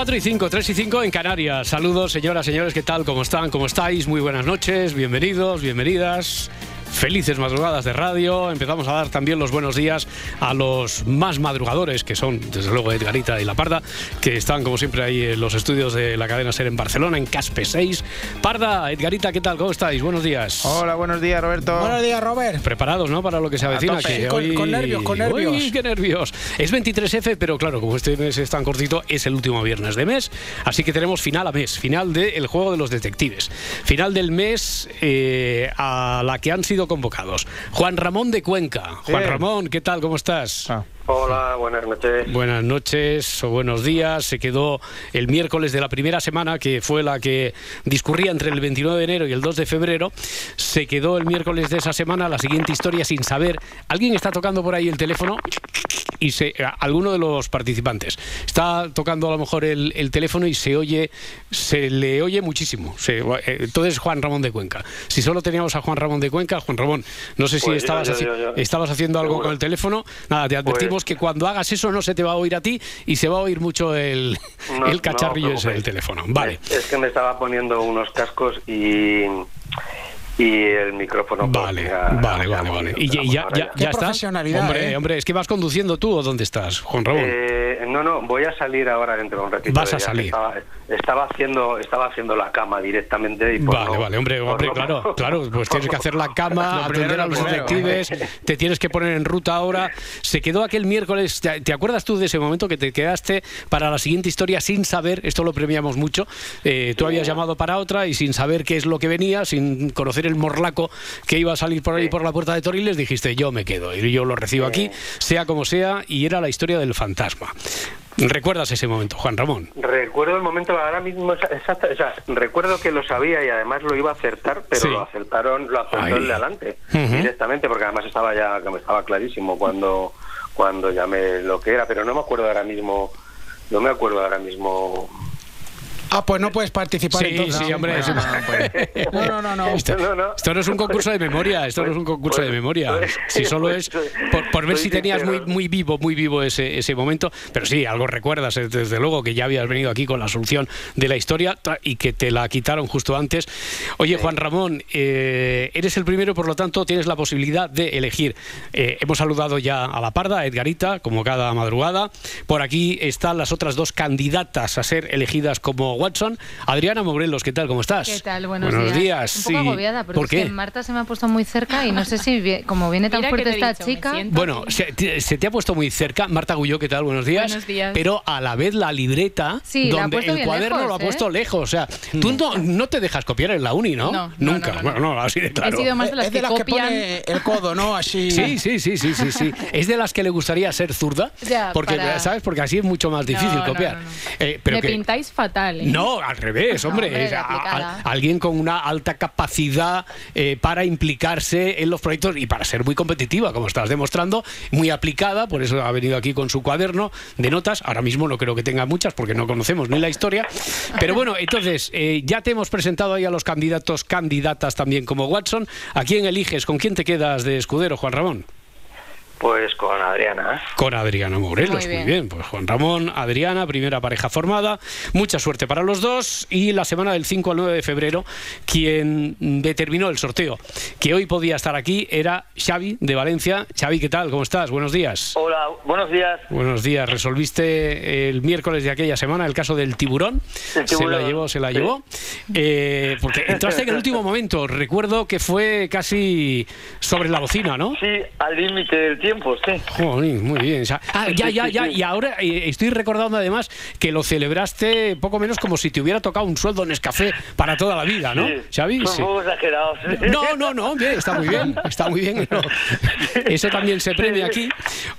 4 y 5, 3 y 5 en Canarias. Saludos, señoras, señores, ¿qué tal? ¿Cómo están? ¿Cómo estáis? Muy buenas noches, bienvenidos, bienvenidas. Felices madrugadas de radio. Empezamos a dar también los buenos días a los más madrugadores, que son, desde luego, Edgarita y La Parda, que están, como siempre, ahí en los estudios de la cadena Ser en Barcelona, en Caspe 6. Parda, Edgarita, ¿qué tal? ¿Cómo estáis? Buenos días. Hola, buenos días, Roberto. Buenos días, Robert. Preparados, ¿no? Para lo que se avecina. Que Con- hoy... con nervios, con nervios. Uy, qué nervios. Es 23F, pero claro, como este mes es tan cortito, es el último viernes de mes. Así que tenemos final a mes, final del juego de los detectives. Final del mes eh, a la que han sido convocados. Juan Ramón de Cuenca. Juan. Ramón, ¿qué tal? ¿Cómo estás? Ah. Hola, buenas noches. Buenas noches o buenos días. Se quedó el miércoles de la primera semana, que fue la que discurría entre el 29 de enero y el 2 de febrero. Se quedó el miércoles de esa semana la siguiente historia sin saber. Alguien está tocando por ahí el teléfono y se, alguno de los participantes está tocando a lo mejor el, el teléfono y se oye, se le oye muchísimo. Se- eh, entonces Juan Ramón de Cuenca. Si solo teníamos a Juan Ramón de Cuenca, Juan Ramón, no sé si Pues estabas, yo, haci- yo, yo. estabas haciendo algo Seguro. con el teléfono. Nada, te advertimos Pues- que cuando hagas eso no se te va a oír a ti y se va a oír mucho el, No- el cacharrillo ese del teléfono. Vale. Es que me estaba poniendo unos cascos y, y el micrófono. pues, Vale, ya- vale, ya vale, vale. Y ya, ya, ya, está. Hombre, ¿eh? hombre, es que vas conduciendo tú o dónde estás, Juan Ramón. Eh, no, no, voy a salir ahora dentro de un ratito. Vas a salir. Estaba, estaba haciendo, estaba haciendo la cama directamente. Y por Vale, no- vale, hombre, hombre, no- claro, claro, pues tienes que hacer la cama, Lo atender a los detectives, te tienes que poner en ruta ahora. Se quedó aquel miércoles, ¿te, te acuerdas tú de ese momento que te quedaste para la siguiente historia sin saber, esto lo premiamos mucho, eh, tú habías llamado para otra y sin saber qué es lo que venía, sin conocer el morlaco que iba a salir por ahí por la puerta de Toriles, dijiste yo me quedo y yo lo recibo aquí, sea como sea, y era la historia del fantasma. ¿Recuerdas ese momento, Juan Ramón? Recuerdo el momento ahora mismo, o sea, recuerdo que lo sabía y además lo iba a acertar, pero Sí. lo acertaron, lo acertó el de adelante directamente, porque además estaba ya, que me estaba clarísimo cuando cuando llamé lo que era, pero no me acuerdo ahora mismo, no me acuerdo ahora mismo. Ah, pues no puedes participar Sí, entonces. sí, hombre, No, sí. no, no, pues- no, no, no, no. Esto, No, no. esto no es un concurso de memoria, esto no es un concurso de Pues- memoria. pues- Si solo pues- es por, por ver si tenías muy, vivo, muy vivo ese, ese momento. Pero sí, algo recuerdas, eh, desde luego, que ya habías venido aquí con la solución de la historia y que te la quitaron justo antes. Oye, Juan Ramón, eh, eres el primero, por lo tanto, tienes la posibilidad de elegir. Eh, hemos saludado ya a la parda, a Edgarita, como cada madrugada. Por aquí están las otras dos candidatas a ser elegidas como Watson. Adriana Morelos, ¿qué tal? ¿Cómo estás? ¿Qué tal? Buenos, días. Un poco Sí. agobiada, porque ¿Por es que Marta se me ha puesto muy cerca y no sé si, como viene tan Mira fuerte que esta dicho, chica... Bueno, se te, se te ha puesto muy cerca. Marta Gulló, ¿qué tal? Buenos días. Buenos días. Pero a la vez la libreta, Sí, donde el cuaderno lejos, lo ha ¿eh? Mm. puesto lejos. O sea, tú no, no te dejas copiar en la uni, ¿no? Nunca. no, no, Bueno, no, así de claro. He sido más de las Es de que las que copian. pone el codo, ¿no? Así. Sí, sí, sí, sí, sí, sí. Es de las que le gustaría ser zurda. Ya, porque, para- ¿sabes? Porque así es mucho más difícil No, no, copiar. no, no. Eh, pero Me que- pintáis fatal, ¿eh? No, al revés, hombre. hombre, Es de a- aplicada. a- alguien con una alta capacidad eh, para implicarse en los proyectos y para ser muy competitiva, como estás demostrando, muy aplicada, por eso ha venido aquí con su cuaderno de notas. Ahora mismo no creo que tenga muchas porque no conocemos ni la historia. Pero bueno, entonces, eh, ya te hemos presentado ahí a los candidatos, candidatas también como Watson. ¿A quién eliges? ¿Con quién te quedas de escudero, Juan Ramón? Pues con Adriana. Con Adriana Morelos, muy Muy bien. Pues Juan Ramón, Adriana, primera pareja formada. Mucha suerte para los dos. Y la semana del 5 al 9 de febrero, quien determinó el sorteo que hoy podía estar aquí era Xavi de Valencia. Xavi, ¿qué tal? ¿Cómo estás? Buenos días. Hola, buenos días. Buenos días. Resolviste el miércoles de aquella semana el caso del tiburón. El Se la llevó, se la sí. llevó. Eh, porque entraste en el último momento. Recuerdo que fue casi sobre la bocina, ¿no? Sí, al límite del tiempo. Tiempos, sí. Muy bien. O sea, ah, ya, ya, ya. Y ahora eh, estoy recordando además que lo celebraste poco menos como si te hubiera tocado un sueldo en Escafé para toda la vida, ¿no? Sí. Xavi? Sí. sí. No, no, no, bien, está muy bien, está muy bien. no. Eso también se premia aquí.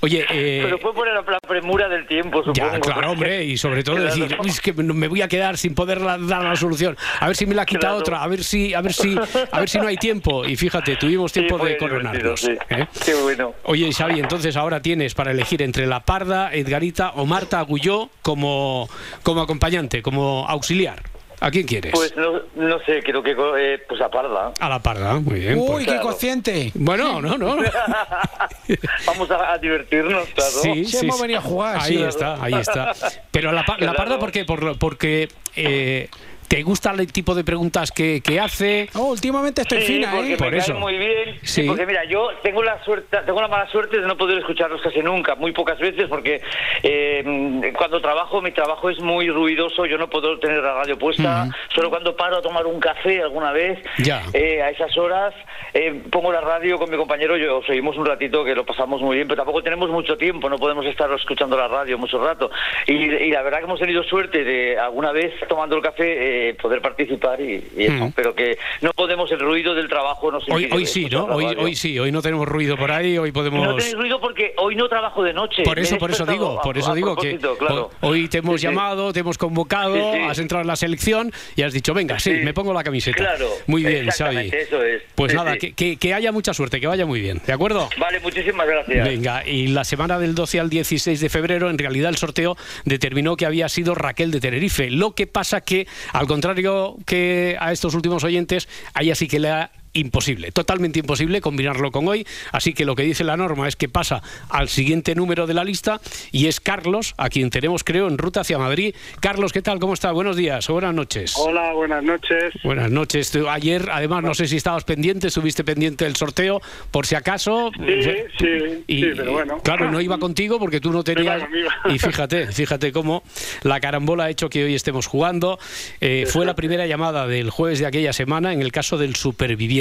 Oye, eh, Pero fue por la, la premura del tiempo, supongo. ya, claro, hombre, y sobre todo Claro. decir, "Uy, es que me voy a quedar sin poder la- dar la solución. A ver si me la quita Claro. otra, a ver si, a ver si, a ver si no hay tiempo. Y fíjate, tuvimos Sí, tiempo fue de coronarnos. sí. ¿eh? Qué bueno. Oye, Xavi, entonces ahora tienes para elegir entre La Parda, Edgarita o Marta Agulló como, como acompañante, como auxiliar. ¿A quién quieres? Pues no, no sé, creo que eh, pues a Parda. a La Parda, muy bien. Uy, pues- qué claro. consciente. Bueno, no, no. Vamos a, a divertirnos, claro. Sí, Sí, sí, hemos venido a jugar, Ahí sí. está, ahí está. Pero la, pa- la Claro. parda, ¿por qué? Por, porque eh, te gusta el tipo de preguntas que, que hace. Oh, últimamente estoy Sí, fina, porque ¿eh? Por me eso. cae muy bien. Sí. Porque mira, yo tengo la suerte, tengo la mala suerte de no poder escucharlos casi nunca, muy pocas veces, porque eh, cuando trabajo, mi trabajo es muy ruidoso, yo no puedo tener la radio puesta, solo cuando paro a tomar un café alguna vez, Ya. eh, a esas horas, eh, pongo la radio con mi compañero, yo seguimos un ratito que lo pasamos muy bien, pero tampoco tenemos mucho tiempo, no podemos estar escuchando la radio mucho rato. Y, y la verdad que hemos tenido suerte de alguna vez tomando el café eh, poder participar y, y eso, Mm. pero que no podemos, el ruido del trabajo nos Hoy, impide hoy sí, ¿no? Hoy, hoy sí, hoy no tenemos ruido por ahí, hoy podemos. No tenéis ruido porque hoy no trabajo de noche. Por eso, por eso digo, a- por eso a digo que claro. hoy te hemos Sí, sí. llamado, te hemos convocado, Sí, has entrado en la selección y has dicho, venga, sí, me pongo la camiseta. Claro, Muy bien, Xavi. eso es. Pues nada. Que, que- que haya mucha suerte, que vaya muy bien, ¿de acuerdo? Vale, muchísimas gracias. Venga, y la semana del 12 al 16 de febrero, en realidad el sorteo determinó que había sido Raquel de Tenerife. Lo que pasa que, al contrario que a estos últimos oyentes, a ella sí que le ha imposible, totalmente imposible combinarlo con hoy, así que lo que dice la norma es que pasa al siguiente número de la lista y es Carlos, a quien tenemos creo en ruta hacia Madrid. Carlos, ¿qué tal? ¿Cómo está? Buenos días o buenas noches. Hola, buenas noches. Buenas noches. Ayer, además, no sé si estabas pendiente, estuviste pendiente del sorteo, por si acaso. Sí, sí, Y, sí, pero bueno. Claro, no iba contigo porque tú no tenías. Y fíjate, fíjate cómo la carambola ha hecho que hoy estemos jugando. Eh, fue la primera llamada del jueves de aquella semana en el caso del superviviente.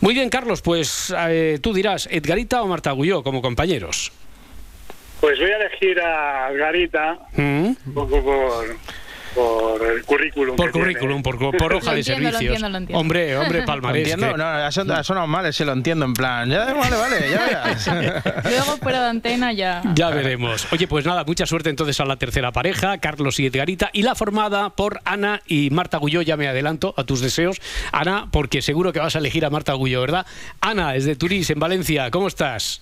Muy bien, Carlos, pues eh, tú dirás, ¿Edgarita o Marta Agulló como compañeros? Pues voy a elegir a Garita ¿Mm? un poco por, por el currículum. Por currículum, por, por hoja Lo de entiendo, lo servicios. entiendo, lo entiendo. Hombre, hombre, Lo palmarés. entiendo, que- no, ha son- ha sonado mal ese lo entiendo, en plan, ya, vale, vale, ya verás. Luego fuera de antena ya. Ya veremos. Oye, pues nada, mucha suerte entonces a la tercera pareja, Carlos y Edgarita, y la formada por Ana y Marta Gulló. Ya me adelanto a tus deseos, Ana, porque seguro que vas a elegir a Marta Gulló, ¿verdad? Ana, es de Turís, en Valencia. ¿Cómo estás?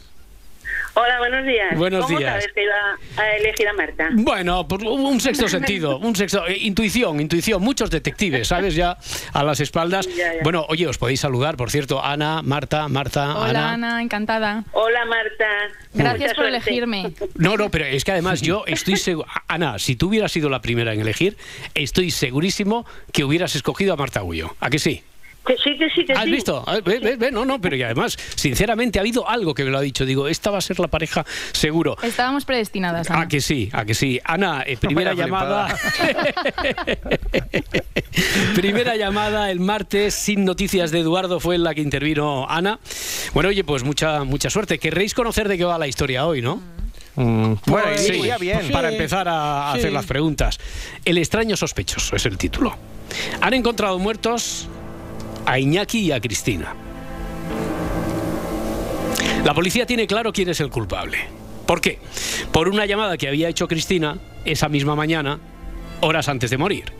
Hola, buenos días. Buenos ¿Cómo días. sabes que iba a elegir a Marta? Bueno, por un sexto sentido, un sexto, eh, intuición, intuición, muchos detectives, ¿sabes? Ya a las espaldas. Ya, ya. Bueno, oye, os podéis saludar, por cierto, Ana, Marta, Marta, Hola, Ana. Ana, encantada. Hola, Marta. Gracias Mucha por suerte. elegirme. No, no, pero es que además yo estoy seguro. Ana, si tú hubieras sido la primera en elegir, estoy segurísimo que hubieras escogido a Marta Gullo. ¿A que sí? Que sí, que sí, que ¿Has sí. visto? Ah, Ve, ve, ve, no, no, pero y además, sinceramente, ha habido algo que me lo ha dicho. Digo, esta va a ser la pareja seguro. Estábamos predestinadas, Ana. A que sí, a que sí. Ana, eh, primera Vaya llamada. primera llamada el martes sin noticias de Eduardo fue en la que intervino Ana. Bueno, oye, pues mucha mucha suerte. Querréis conocer de qué va la historia hoy, ¿no? Mm, bueno, Pues, sí, ya bien. sí. Para empezar a Sí. hacer las preguntas. El extraño sospechoso es el título. Han encontrado muertos a Iñaki y a Cristina. La policía tiene claro quién es el culpable. ¿Por qué? Por una llamada que había hecho Cristina esa misma mañana, horas antes de morir.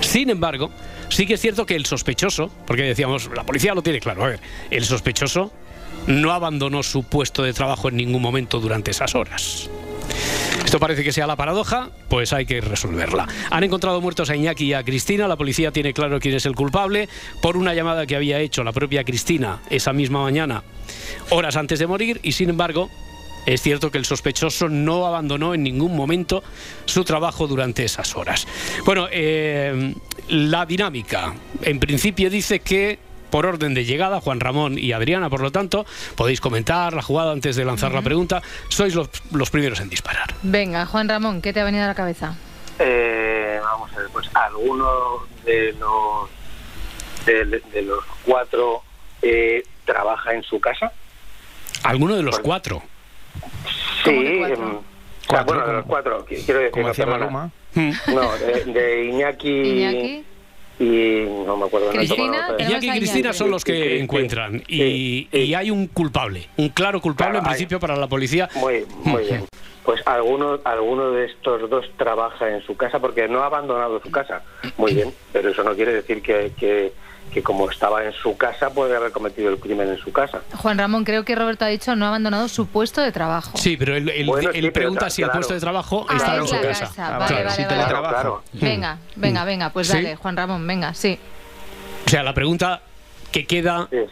Sin embargo, sí que es cierto que el sospechoso, porque decíamos, la policía lo tiene claro, a ver, el sospechoso no abandonó su puesto de trabajo en ningún momento durante esas horas. Esto parece que sea la paradoja, pues hay que resolverla. Han encontrado muertos a Iñaki y a Cristina, la policía tiene claro quién es el culpable, por una llamada que había hecho la propia Cristina esa misma mañana, horas antes de morir, y sin embargo, es cierto que el sospechoso no abandonó en ningún momento su trabajo durante esas horas. Bueno, eh, la dinámica, en principio dice que por orden de llegada, Juan Ramón y Adriana, por lo tanto, podéis comentar la jugada antes de lanzar la pregunta. Sois los, los primeros en disparar. Venga, Juan Ramón, ¿qué te ha venido a la cabeza? Eh, vamos a ver, pues alguno de los de, de los cuatro eh, trabaja en su casa. Alguno de los cuatro. Sí, de cuatro? em, o sea, bueno, de los cuatro, qui- quiero decir, decía perdona. Maluma. Mm. No, de, de Iñaki, Iñaki. Y no me acuerdo. no Cristina, Iñaki y Cristina son los que Sí, sí, encuentran y, sí, sí. y hay un culpable, un claro culpable Claro, en hay- principio para la policía. Muy, muy bien. Pues alguno, alguno de estos dos trabaja en su casa porque no ha abandonado su casa. Muy bien, pero eso no quiere decir que, que, que como estaba en su casa puede haber cometido el crimen en su casa. Juan Ramón, creo que Roberto ha dicho no ha abandonado su puesto de trabajo. Sí, pero él, él- Bueno, él sí, pero pregunta si el puesto de trabajo Ah, está es en su casa. casa. Ah, Vale, vale, vale, sí, vale. teletrabajo. Claro, Venga, venga, venga, pues ¿Sí? dale, Juan Ramón, venga, sí. O sea, la pregunta que queda Es-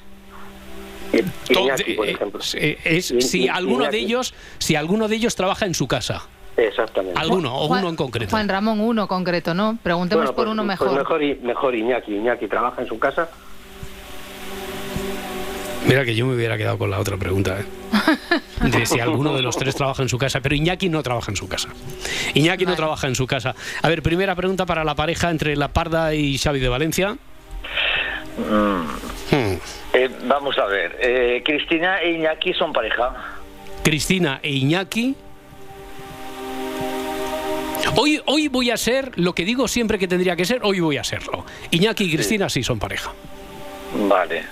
Iñaki, por eh, ejemplo. eh, es I- si alguno de ellos, si alguno de ellos trabaja en su casa. Exactamente. Alguno o Juan- uno en concreto. Juan Ramón, uno concreto, ¿no? Preguntemos Bueno, por pues- uno pues mejor. mejor, mejor Iñaki. Iñaki trabaja en su casa. Mira que yo me hubiera quedado con la otra pregunta, ¿eh? De si alguno de los tres trabaja en su casa. Pero Iñaki no trabaja en su casa. Iñaki no trabaja en su casa. A ver, primera pregunta para la pareja entre La Parda y Xavi de Valencia. Hmm. Eh, vamos a ver. eh, Cristina e Iñaki son pareja. Cristina e Iñaki. Hoy, hoy voy a ser lo que digo siempre que tendría que ser, hoy voy a serlo. Iñaki y Cristina sí son pareja. Vale.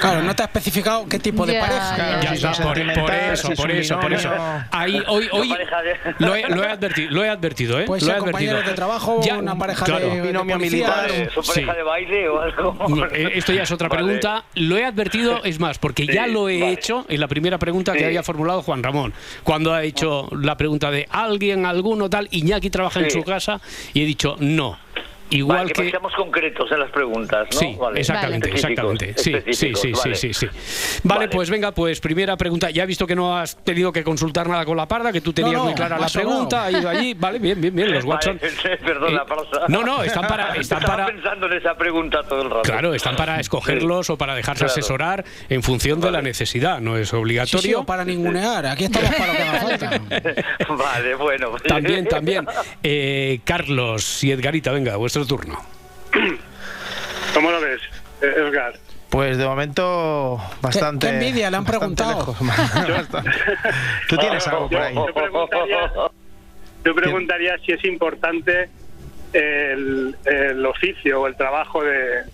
Claro, no te ha especificado qué tipo de pareja. ya, está, por, por eso, si es por eso, por eso. Ahí, hoy, hoy de- lo, he, lo he advertido, lo he advertido, ¿eh? Puede lo he ser advertido. de trabajo, Ya, una pareja claro. de, de Binomio policía. militar. ¿Son pareja Sí. de baile o algo? No, eh, esto ya es otra Vale. pregunta. Lo he advertido, es más, porque ya lo he vale. hecho en la primera pregunta que había formulado Juan Ramón. Cuando ha hecho la pregunta de alguien, alguno, tal, Iñaki trabaja en su casa y he dicho no. Igual Vale, que, que. seamos concretos en las preguntas, ¿no? Sí, Vale. exactamente, exactamente. Sí, sí, sí, vale. sí, sí, sí. Vale, Vale. pues venga, pues primera pregunta. Ya he visto que no has tenido que consultar nada con la parda, que tú tenías no, muy clara la pregunta, ha ido allí. Vale, bien, bien, bien. Los Vale, Watson. Eh, pausa. no, no, están para, están para, pensando en esa pregunta todo el rato. Claro, están para escogerlos o para dejarse Claro. asesorar en función de la necesidad, no es Sí, sí, obligatorio. o para ningunear. Aquí estamos para lo que haga falta. vale, bueno. También, también. Eh, Carlos y Edgarita, venga, vuestro turno. ¿Cómo lo ves, Edgar? Pues de momento bastante. qué envidia, le han preguntado. lejos. Tú tienes algo por ahí. Yo preguntaría, yo preguntaría si es importante el, el oficio o el trabajo de,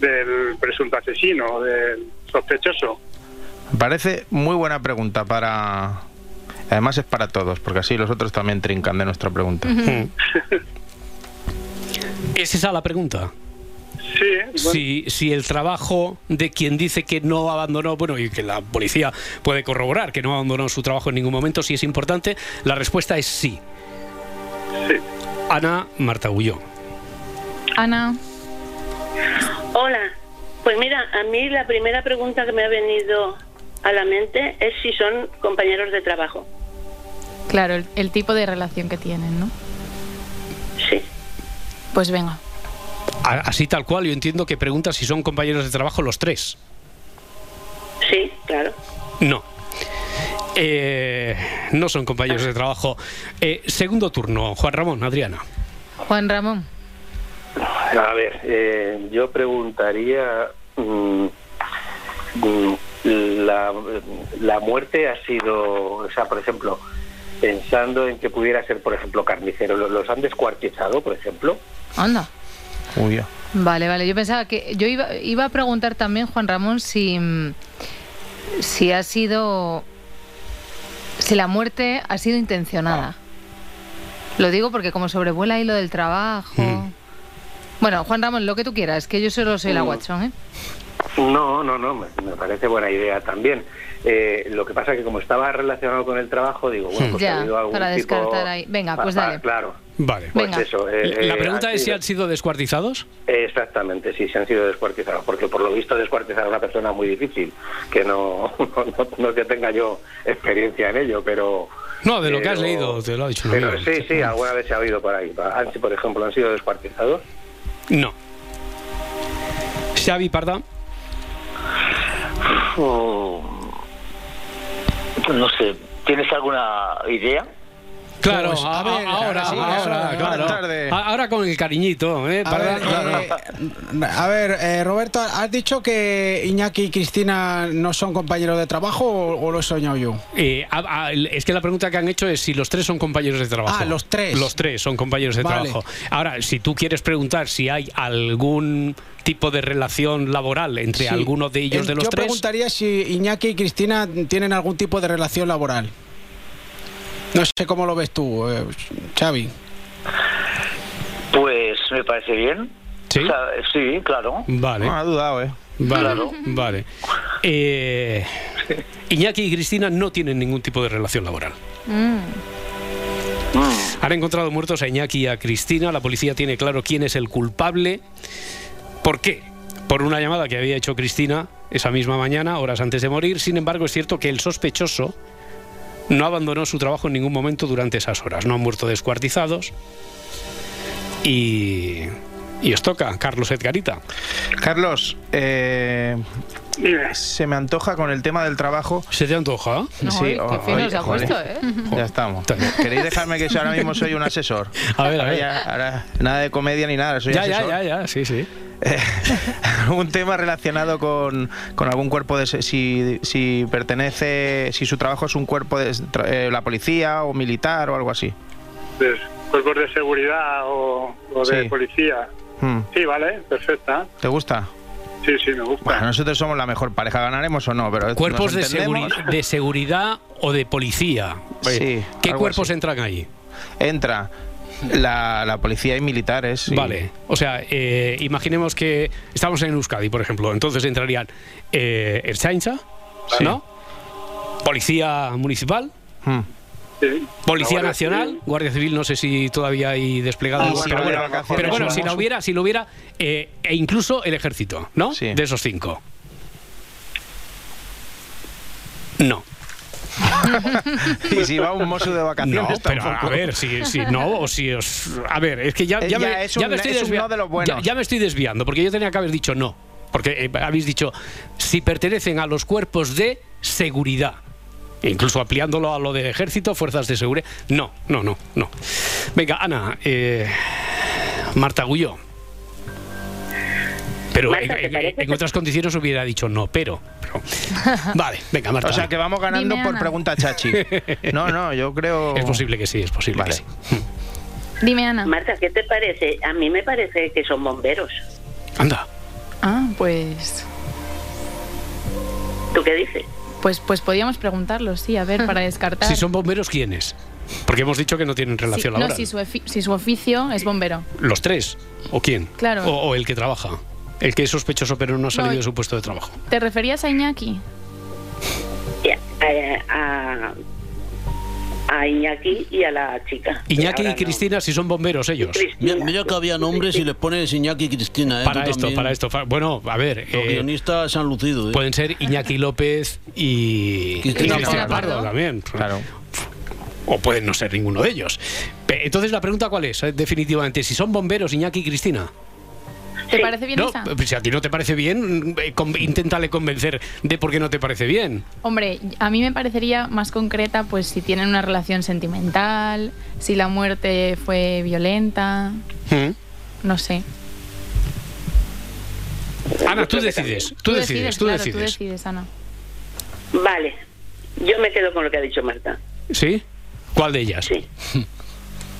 del presunto asesino, del sospechoso. Me parece muy buena pregunta para. Además es para todos, porque así los otros también trincan de nuestra pregunta. ¿Es esa la pregunta? Sí, bueno, Si, si el trabajo de quien dice que no abandonó, bueno, y que la policía puede corroborar que no abandonó su trabajo en ningún momento, si es importante, la respuesta es sí. sí. Ana Marta Gulló. Ana, Hola. Pues mira, a mí la primera pregunta que me ha venido a la mente es si son compañeros de trabajo. claro, el, el tipo de relación que tienen, ¿no? Pues venga. Así tal cual, yo entiendo que pregunta si son compañeros de trabajo los tres. Sí, claro. No. Eh, no son compañeros de trabajo. Eh, segundo turno, Juan Ramón, Adriana. Juan Ramón, A ver, eh, yo preguntaría. mm, mm, la, la muerte ha sido. O sea, por ejemplo, pensando en que pudiera ser, por ejemplo, carnicero, ¿lo- ¿los han descuartizado, por ejemplo? anda. Uy, ya. Vale, vale. Yo pensaba que yo iba, iba a preguntar también, Juan Ramón, si, mm, si ha sido. Si la muerte ha sido intencionada. Lo digo porque como sobrevuela ahí lo del trabajo. Mm. Bueno, Juan Ramón, lo que tú quieras, que yo solo soy la Mm. Watson, ¿eh? No, no, no, me, parece buena idea también. Eh, lo que pasa es que como estaba relacionado con el trabajo, digo, bueno, pues Ya, ha habido algún para tipo- descartar ahí. Venga, pues Ah, ah, dale. Claro, Vale. pues Venga. eso. eh, La eh, pregunta es si han sido descuartizados. Exactamente, sí, se han sido descuartizados, porque por lo visto descuartizar a una persona es muy difícil, que no, no, no que tenga yo experiencia en ello, pero... No, de lo que has leído, te lo ha dicho Pero sí, sí, alguna vez se ha oído por ahí. Han- Por ejemplo, han sido descuartizados. No. Xavi Parda. No sé, ¿tienes alguna idea? Claro, Pues, a- a ver, ahora, sí, ahora, ahora, claro. Ahora con el cariñito, ¿eh? A Para- ver, claro. eh, a ver, eh, Roberto, ¿has dicho que Iñaki y Cristina no son compañeros de trabajo o, o lo he soñado yo? Eh, a- a- es que la pregunta que han hecho es si los tres son compañeros de trabajo. Ah, los tres. Los tres son compañeros de Vale. trabajo. Ahora, si tú quieres preguntar si hay algún tipo de relación laboral entre Sí. alguno de ellos Eh, de los yo tres. preguntaría si Iñaki y Cristina tienen algún tipo de relación laboral. No sé cómo lo ves tú, eh, Xavi. Pues me parece bien. ¿Sí? O sea, sí, claro. Vale. No ha dudado, ¿eh? Vale, Claro. vale. Eh, Iñaki y Cristina no tienen ningún tipo de relación laboral. Mm. Han encontrado muertos a Iñaki y a Cristina. La policía tiene claro quién es el culpable. ¿Por qué? Por una llamada que había hecho Cristina esa misma mañana, horas antes de morir. Sin embargo, es cierto que el sospechoso no abandonó su trabajo en ningún momento durante esas horas. No han muerto descuartizados. Y, y os toca, Carlos Edgarita. Carlos, eh, se me antoja con el tema del trabajo. ¿Se te antoja? No, Sí, oye, o- qué fino oye, se ha joder. puesto, ¿eh? Ya estamos. ¿Queréis dejarme que yo ahora mismo soy un asesor? A ver, a ver. Ya, ahora, nada de comedia ni nada, soy Ya, ya, ya, ya, sí, sí. Eh, un tema relacionado con, con algún cuerpo de si, si pertenece si su trabajo es un cuerpo de eh, la policía o militar o algo así de cuerpos de seguridad o, o de Sí. policía. Hmm. Sí, vale, perfecta. ¿te gusta? Sí, sí, me gusta. Bueno, nosotros somos la mejor pareja, ganaremos o no, pero Cuerpos de, seguri- de seguridad o de policía. Sí, ¿Qué cuerpos así. entran ahí? entra la, la policía y militares. y- Vale, o sea, eh, imaginemos que estamos en Euskadi, por ejemplo, entonces entrarían eh, Ertzaintza, Sí. ¿no? Policía Municipal, Hmm. Sí. Policía Guardia Nacional, Civil. Guardia Civil, no sé si todavía hay desplegado, pero, hubiera bueno, pero bueno, si lo hubiera, si lo hubiera, eh, e incluso el ejército, ¿no? Sí. De esos cinco. No. y si va un mozo de vacaciones No, pero a ver, si, si no, o si os. A ver, es que ya, ya, ya me, es ya un- me estoy es un desvia- no de los buenos. Ya, ya me estoy desviando, porque yo tenía que haber dicho no. Porque eh, habéis dicho si pertenecen a los cuerpos de seguridad. Incluso ampliándolo a lo de ejército, fuerzas de seguridad. No, no, no, no. Venga, Ana, eh, Marta Gullo. Pero Marta, en, ¿te en- parece en que- otras condiciones hubiera dicho no, pero. pero- Vale, venga, Marta. O sea que vamos ganando Dime, por Ana. pregunta chachi. No, no, yo creo. Es posible que sí, es posible Vale. que sí. Dime, Ana. Marta, ¿qué te parece? A mí me parece que son bomberos. Anda. Ah, pues. ¿Tú qué dices? Pues, pues podíamos preguntarlo, sí, a ver, para descartar. Si son bomberos, ¿quiénes? Porque hemos dicho que no tienen Sí, relación no, laboral. si su, si su oficio es bombero. ¿Los tres? ¿O quién? Claro. O, o el que trabaja. El que es sospechoso pero no ha salido No, de su puesto de trabajo. ¿Te referías a Iñaki? A, a Iñaki y a la chica. Iñaki y no. Cristina, si son bomberos ellos. Cristina. Mira, mira que había nombres y les pones Iñaki y Cristina. ¿eh? Para Tú esto, también. para esto. Bueno, a ver. Los eh, guionistas se han lucido. ¿eh? pueden ser Iñaki López y Cristina y Pardo. Pardo también. Claro. O pueden no ser ninguno de ellos. Entonces la pregunta cuál es, eh, definitivamente, si son bomberos Iñaki y Cristina. ¿Te Sí. parece bien No, esa? pues si a ti no te parece bien, eh, con- inténtale convencer de por qué no te parece bien. Hombre, a mí me parecería más concreta pues si tienen una relación sentimental, si la muerte fue violenta, ¿Mm? no sé. Ana, tú decides, tú decides, tú claro, decides. tú decides, Ana. Vale, yo me quedo con lo que ha dicho Marta. ¿Sí? ¿Cuál de ellas? Sí.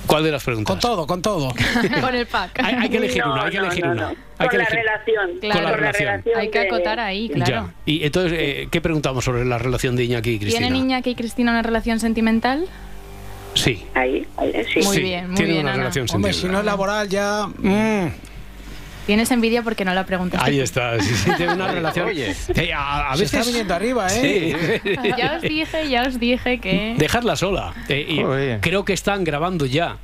¿Cuál de las preguntas? Con todo, con todo. Con el pack. Hay, hay que elegir No, una, hay que elegir no, una. no. Hay Con que la elegir. relación. Claro. Con la relación. Hay que acotar ahí, claro. Ya. Y entonces, eh, ¿qué preguntamos sobre la relación de Iñaki y Cristina? ¿Tienen Iñaki y Cristina una relación sentimental? Sí. Ahí, ahí, sí. Muy sí, bien, muy tienen bien, una Ana. relación Hombre, si sentimental. no es laboral ya... Mm, Tienes envidia porque no la preguntas. ahí está, sí, sí, tiene una relación. Oye. Eh, a, a Se veces. está viniendo arriba, ¿eh? Sí. Ya os dije, ya os dije que... Dejarla sola. Eh, y creo que están grabando ya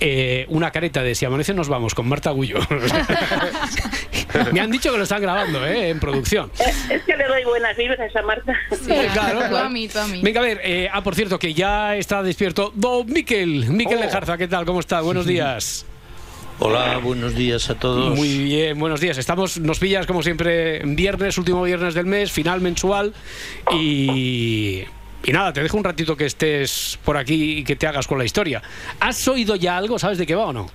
eh, una careta de Si amanece nos vamos con Marta Gullo. Me han dicho que lo están grabando, ¿eh? En producción. Es que le doy buenas vibras a Marta. Sí, Claro, tú claro. a mí, tú a mí. Venga, a ver, eh, ah, por cierto, que ya está despierto Don Miquel. Miquel Oh. Lejarza, ¿qué tal? ¿Cómo está? Buenos días. Hola, buenos días a todos. Muy bien, buenos días. Estamos, nos pillas como siempre viernes, último viernes del mes, final mensual y y nada, te dejo un ratito que estés por aquí y que te hagas con la historia. ¿Has oído ya algo? ¿Sabes de qué va o no?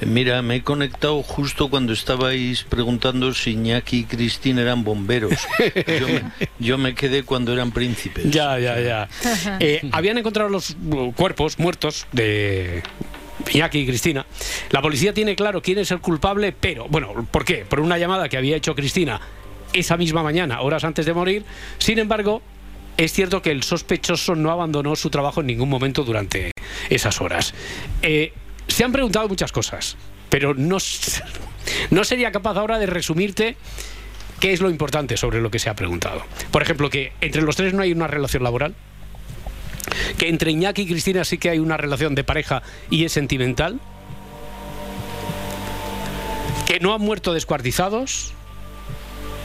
Mira, me he conectado justo cuando estabais preguntando si Iñaki y Cristina eran bomberos. Yo me, yo me quedé cuando eran príncipes. Ya, ya, ya. Eh, habían encontrado los cuerpos muertos de Iñaki y Cristina. La policía tiene claro quién es el culpable, pero, bueno, ¿por qué? Por una llamada que había hecho Cristina esa misma mañana, horas antes de morir. Sin embargo, es cierto que el sospechoso no abandonó su trabajo en ningún momento durante esas horas. Eh, se han preguntado muchas cosas, pero no, no sería capaz ahora de resumirte qué es lo importante sobre lo que se ha preguntado. Por ejemplo, que entre los tres no hay una relación laboral, que entre Iñaki y Cristina sí que hay una relación de pareja y es sentimental, que no han muerto descuartizados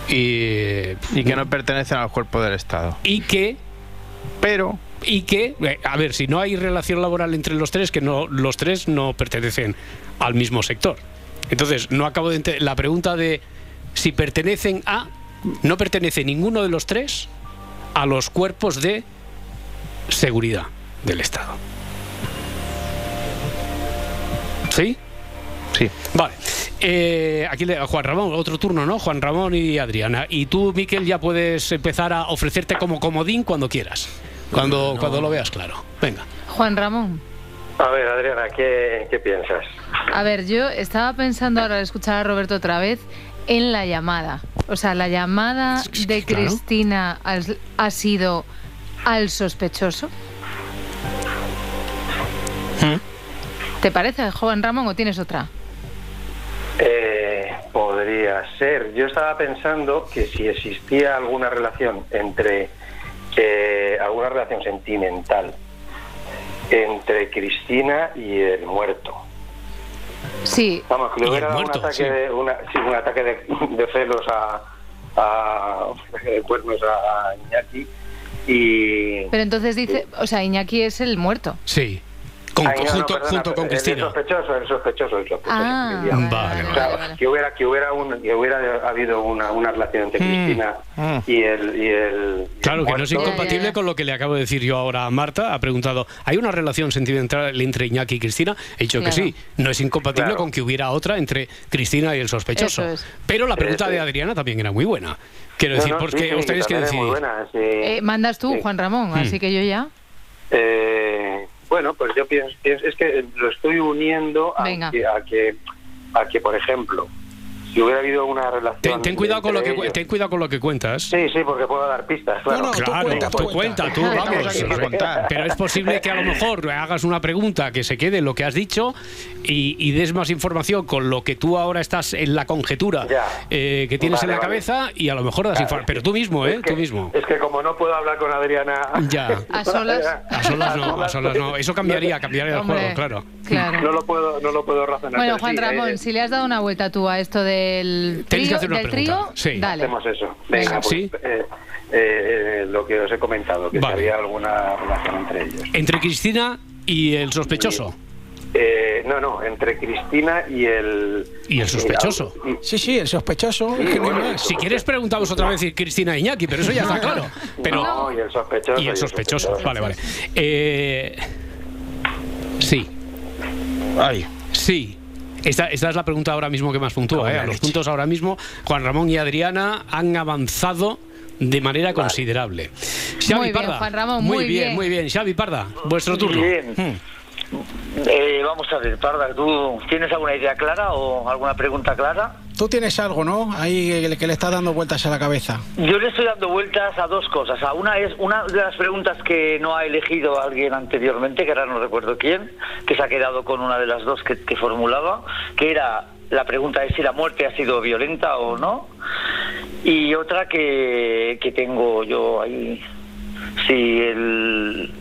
y, Y que no pertenecen al cuerpo del Estado. y que Pero y que, eh, a ver, si no hay relación laboral entre los tres, que no los tres no pertenecen al mismo sector. Entonces, no acabo de ente- la pregunta de si pertenecen a no pertenece ninguno de los tres a los cuerpos de seguridad del Estado. ¿Sí? sí. Vale. Eh, aquí le, Juan Ramón, otro turno, ¿no? Juan Ramón y Adriana. Y tú, Miquel, ya puedes empezar a ofrecerte como comodín cuando quieras. Cuando, cuando lo veas claro. Venga. Juan Ramón. A ver, Adriana, ¿qué, qué piensas? A ver, yo estaba pensando ahora al escuchar a Roberto otra vez en la llamada. O sea, la llamada de claro. Cristina ha sido al sospechoso. ¿Te parece, Juan Ramón, o tienes otra? Eh, podría ser. Yo estaba pensando que si existía alguna relación entre eh, alguna relación sentimental entre Cristina y el muerto. Sí. Vamos, que le hubiera dado un ataque, sí. de, una- sí, un ataque de, de celos a, a un ataque de cuernos a Iñaki y Pero entonces dice, o sea, Iñaki es el muerto. Sí. Con- Ay, no, no, junto, perdona, junto con Cristina. El sospechoso, el sospechoso, el sospechoso. Ah, Ya. Vale, O vale, sea, vale. que hubiera que hubiera un, que hubiera habido una, una relación entre Cristina mm. y el y el y Claro el que no es incompatible con lo que le acabo de decir yo ahora a Marta. Ha preguntado, ¿hay una relación sentimental entre Iñaki y Cristina? He dicho que sí. No es incompatible Claro. con que hubiera otra entre Cristina y el sospechoso. Es. Pero la pregunta Eso de es. Adriana también era muy buena. Quiero decir, no, porque sí, sí, ustedes que buena, sí. Eh, mandas tú, Sí. Juan Ramón, Hmm. así que yo ya. Eh, bueno, pues yo pienso, pienso- es que lo estoy uniendo a que, a que a que por ejemplo si hubiera habido una relación Ten, ten cuidado con lo que entre cu- ellos- ten cuidado con lo que cuentas. sí sí porque puedo dar pistas claro No, no, tú Claro, cuenta, tú tú cuenta, tú vamos. Aquí para contar. Pero es posible que a lo mejor hagas una pregunta que se quede en lo que has dicho y, y des más información con lo que tú ahora estás en la conjetura eh, que tienes Vale, en la vale. cabeza y a lo mejor das Claro, información. Pero tú mismo, ¿eh? es que- Tú mismo. es que como no puedo hablar con Adriana Ya. A solas. A solas no, a solas no. Eso cambiaría, cambiaría el juego, claro. Claro. no lo puedo no lo puedo razonar Bueno, Juan sí, Ramón, eh, si le has dado una vuelta tú a esto del Tenéis que trío, hacer una del pregunta. trío, Sí. dale. hacemos eso venga pues Sí. eh, eh, eh, lo que os he comentado que Vale. si había alguna relación entre ellos Entre Cristina y el sospechoso. Eh, no no entre Cristina y el Y el sospechoso. y- Sí, sí, el sospechoso. que no. Si quieres preguntamos otra vez si Cristina e Iñaki, pero eso ya está claro. Pero no, y el sospechoso y el sospechoso, vale, vale. Eh, sí, Ay, sí. Esta, esta es la pregunta ahora mismo que más puntúa. ¿eh? A los puntos ahora mismo, Juan Ramón y Adriana han avanzado de manera considerable. Xavi Muy bien, Parda. Juan Ramón, muy, muy bien, bien. muy bien. Xavi Parda, vuestro turno. Bien. Hmm. Eh, vamos a ver, Parda, ¿tú tienes alguna idea clara o alguna pregunta clara? Tú tienes algo, ¿no? Ahí que le- está dando vueltas a la cabeza. Yo le estoy dando vueltas a dos cosas. A una es una de las preguntas que no ha elegido alguien anteriormente, que ahora no recuerdo quién, que se ha quedado con una de las dos que, que formulaba, que era la pregunta es si la muerte ha sido violenta o no. Y otra que, que tengo yo ahí, si el,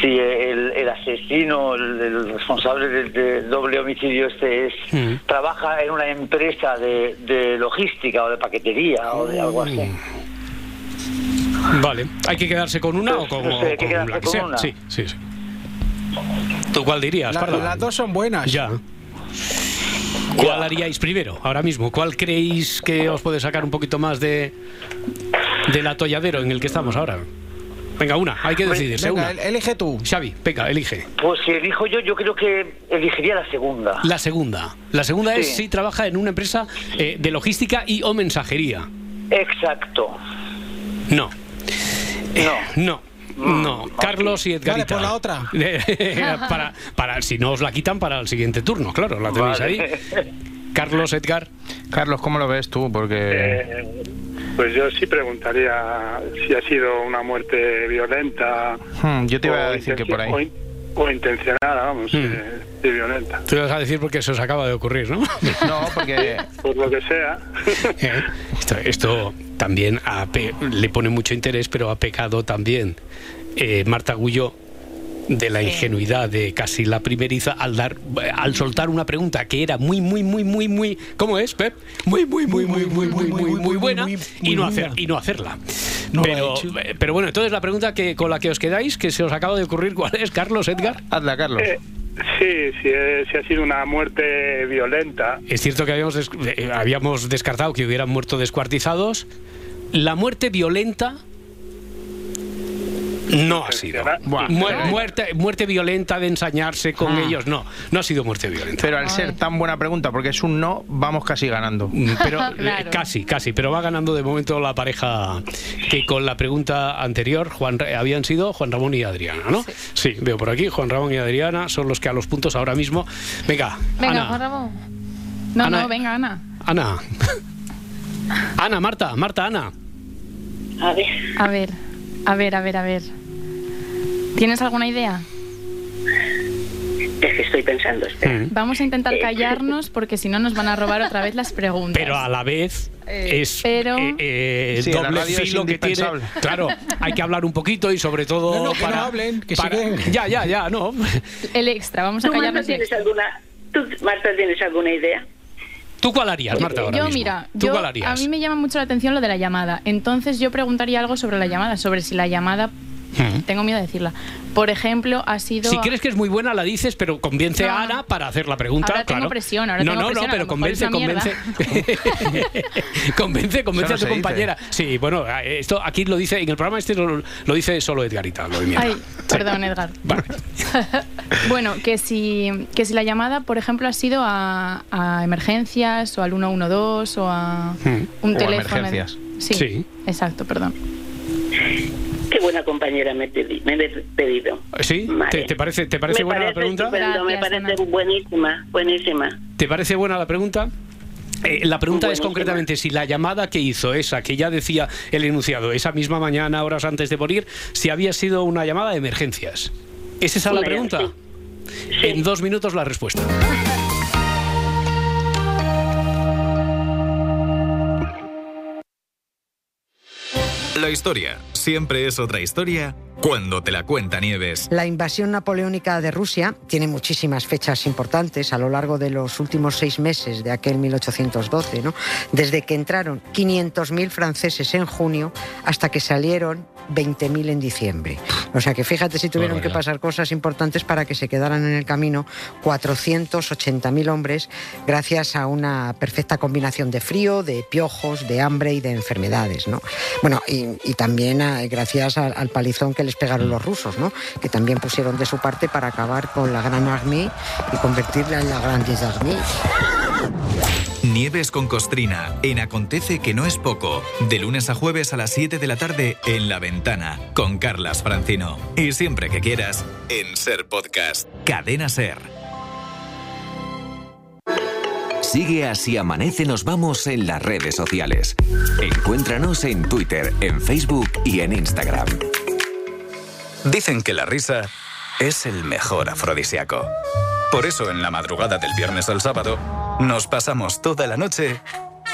si el, el asesino, el, el responsable del, doble homicidio este es Mm. trabaja en una empresa de, de logística o de paquetería o de algo así. Vale, ¿hay que quedarse con una o con, No sé, o con la que con sea? una. Sí, sí, sí. ¿Tú cuál dirías, La- las dos son buenas. Ya. ¿Cuál haríais primero, ahora mismo? ¿Cuál creéis que os puede sacar un poquito más de del atolladero en el que estamos ahora? Venga, una, hay que decidirse. Venga, una. el- elige tú. Xavi, venga, elige. Pues si elijo yo, yo creo que elegiría la segunda. La segunda. La segunda es si trabaja en una empresa eh, de logística y o mensajería. Exacto. No. Eh, No. No. No, Carlos y Edgarita. Vale, pues la otra. para, para, si no os la quitan para el siguiente turno, claro, la tenéis Vale. ahí. Carlos, Edgar. Carlos, ¿cómo lo ves tú? Porque Eh, pues yo sí preguntaría si ha sido una muerte violenta. hmm, yo te iba a o decir que por ahí. o in- O, intencionada, vamos, Hmm. eh, violenta. Te lo vas a decir porque se os acaba de ocurrir, ¿no? No, porque Por lo que sea. Eh, Esto, esto también ha pe- le pone mucho interés, pero ha pecado también eh, Marta Gullo de la ingenuidad de casi la primeriza al dar al soltar una pregunta que era muy muy muy muy muy ¿cómo es Pep? Muy muy muy muy muy muy muy muy buena y no hacer y no hacerla. Pero eh, pero bueno, entonces la pregunta que con la que os quedáis que se os acaba de ocurrir ¿cuál es Carlos Edgar? hazla, Carlos. Eh, sí, sí, eh, sí ha sido una muerte violenta. Es cierto que habíamos, des- eh, habíamos descartado que hubieran muerto descuartizados. La muerte violenta no ha sido. Buah. Muerte, muerte violenta de ensañarse con Ah. ellos, no. No ha sido muerte violenta. Pero al ser tan buena pregunta, porque es un no, vamos casi ganando. Mm, Pero eh, Claro. casi, casi. Pero va ganando de momento la pareja que con la pregunta anterior Juan habían sido Juan Ramón y Adriana, ¿no? Sí. veo por aquí. Juan Ramón y Adriana son los que a los puntos ahora mismo. Venga, Venga, Ana. Juan Ramón. No, Ana- no, venga, Ana. Ana. Ana, Marta, Marta, Ana. A ver, A ver, a ver, a ver, a ver. ¿Tienes alguna idea? es que estoy pensando. espera. Mm. Vamos a intentar callarnos porque si no nos van a robar otra vez las preguntas. pero a la vez Eh, es pero- eh, eh, Sí, doble filo que tiene. Claro, hay que hablar un poquito y sobre todo No, no, que para, no hablen, que para-. Ya, ya, ya, no. El extra, vamos a ¿Tú, Marta, callarnos. el tienes alguna, ¿Tú, Marta, tienes alguna idea? ¿Tú cuál harías, Marta, ahora yo, mismo? mira, ¿Tú yo, cuál a harías? mí me llama mucho la atención lo de la llamada. Entonces yo preguntaría algo sobre la llamada, sobre si la llamada, Mm. tengo miedo de decirla, por ejemplo, ha sido... Si crees que es muy buena, la dices, pero convence No, a no. Ana para hacer la pregunta. Ahora tengo claro. presión, ahora no, tengo no, presión, no, a pero convence, convence. convence, convence no a tu se dice. compañera. Sí, bueno, esto aquí lo dice, en el programa este lo, lo dice solo Edgarita, lo de. Ay, perdón, Edgar. Vale. Bueno, que si, que si la llamada, por ejemplo, ha sido a, a emergencias o al 112 o a Mm. un O a teléfono. emergencias. Sí, Sí. exacto, perdón. Qué buena compañera me, he pedido. ¿Sí? Vale. ¿Te, te parece, te parece me buena la parece pregunta? estupendo, me Gracias, parece Ana. buenísima, buenísima. ¿Te parece buena la pregunta? Eh, la pregunta es concretamente si la llamada que hizo, esa que ya decía el enunciado, esa misma mañana, horas antes de morir, si había sido una llamada de emergencias. ¿Es esa la pregunta? sí. Sí. En dos minutos la respuesta. La historia siempre es otra historia cuando te la cuenta Nieves. La invasión napoleónica de Rusia tiene muchísimas fechas importantes a lo largo de los últimos seis meses de aquel 1812, ¿no? Desde que entraron 500.000 franceses en junio hasta que salieron 20.000 en diciembre. O sea que fíjate si tuvieron que pasar cosas importantes para que se quedaran en el camino 480.000 hombres gracias a una perfecta combinación de frío, de piojos, de hambre y de enfermedades, ¿no? Bueno, y, y también a- gracias al, al palizón que les pegaron los rusos, ¿no? Que también pusieron de su parte para acabar con la Gran Armée y convertirla en la Grande Armée. Nieves con Costrina en Acontece que no es poco. De lunes a jueves a las 7 de la tarde en La Ventana con Carlas Francino. Y siempre que quieras en Ser Podcast. Cadena Ser. Sigue así amanece nos vamos en las redes sociales. Encuéntranos en Twitter, en Facebook y en Instagram. Dicen que la risa es el mejor afrodisíaco. Por eso en la madrugada del viernes al sábado nos pasamos toda la noche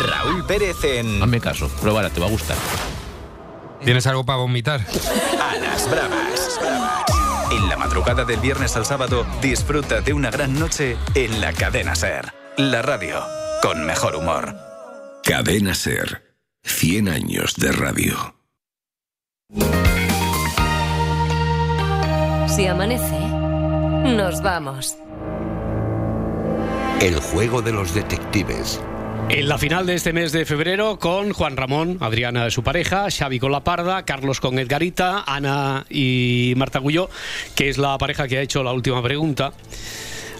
Raúl Pérez en. Hazme caso, pruébala, te va a gustar. ¿Tienes algo para vomitar? A las bravas. En la madrugada del viernes al sábado, disfruta de una gran noche en la cadena Ser. La radio con mejor humor. Cadena Ser. 100 años de radio. Si amanece, nos vamos. El juego de los detectives. En la final de este mes de febrero con Juan Ramón, Adriana de su pareja, Xavi con la Parda, Carlos con Edgarita, Ana y Marta Gulló, que es la pareja que ha hecho la última pregunta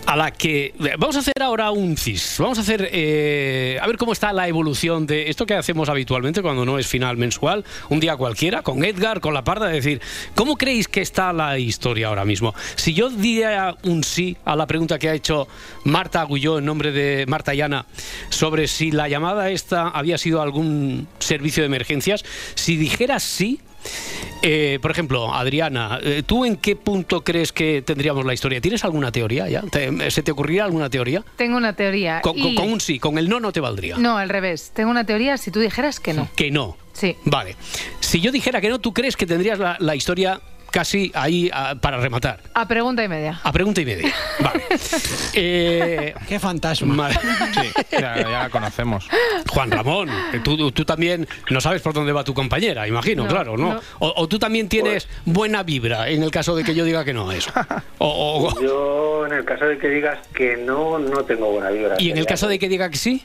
a la que vamos a hacer ahora un CIS. Vamos a hacer eh, a ver cómo está la evolución de esto que hacemos habitualmente cuando no es final mensual, un día cualquiera, con Edgar, con la parda, es decir, ¿cómo creéis que está la historia ahora mismo? Si yo diera un sí a la pregunta que ha hecho Marta Agulló en nombre de Marta Llana sobre si la llamada esta había sido algún servicio de emergencias, si dijera sí, eh, por ejemplo, Adriana, eh, ¿tú en qué punto crees que tendríamos la historia? ¿Tienes alguna teoría ya? ¿Te- ¿Se te ocurriría alguna teoría? Tengo una teoría. Con, con- y- con un sí, con el no no te valdría. No, al revés. Tengo una teoría si tú dijeras que no. Que no. Sí. Vale. Si yo dijera que no, ¿tú crees que tendrías la, la historia casi ahí ah, para rematar? A pregunta y media. A pregunta y media. Vale. Eh, Qué fantasma. Sí, ya, ya la conocemos. Juan Ramón, que tú, tú también no sabes por dónde va tu compañera, imagino, No, claro, ¿no? no. O, o tú también tienes buena vibra en el caso de que yo diga que no a eso. O- o- Yo, en el caso de que digas que no, no tengo buena vibra. y en el caso de que diga que sí,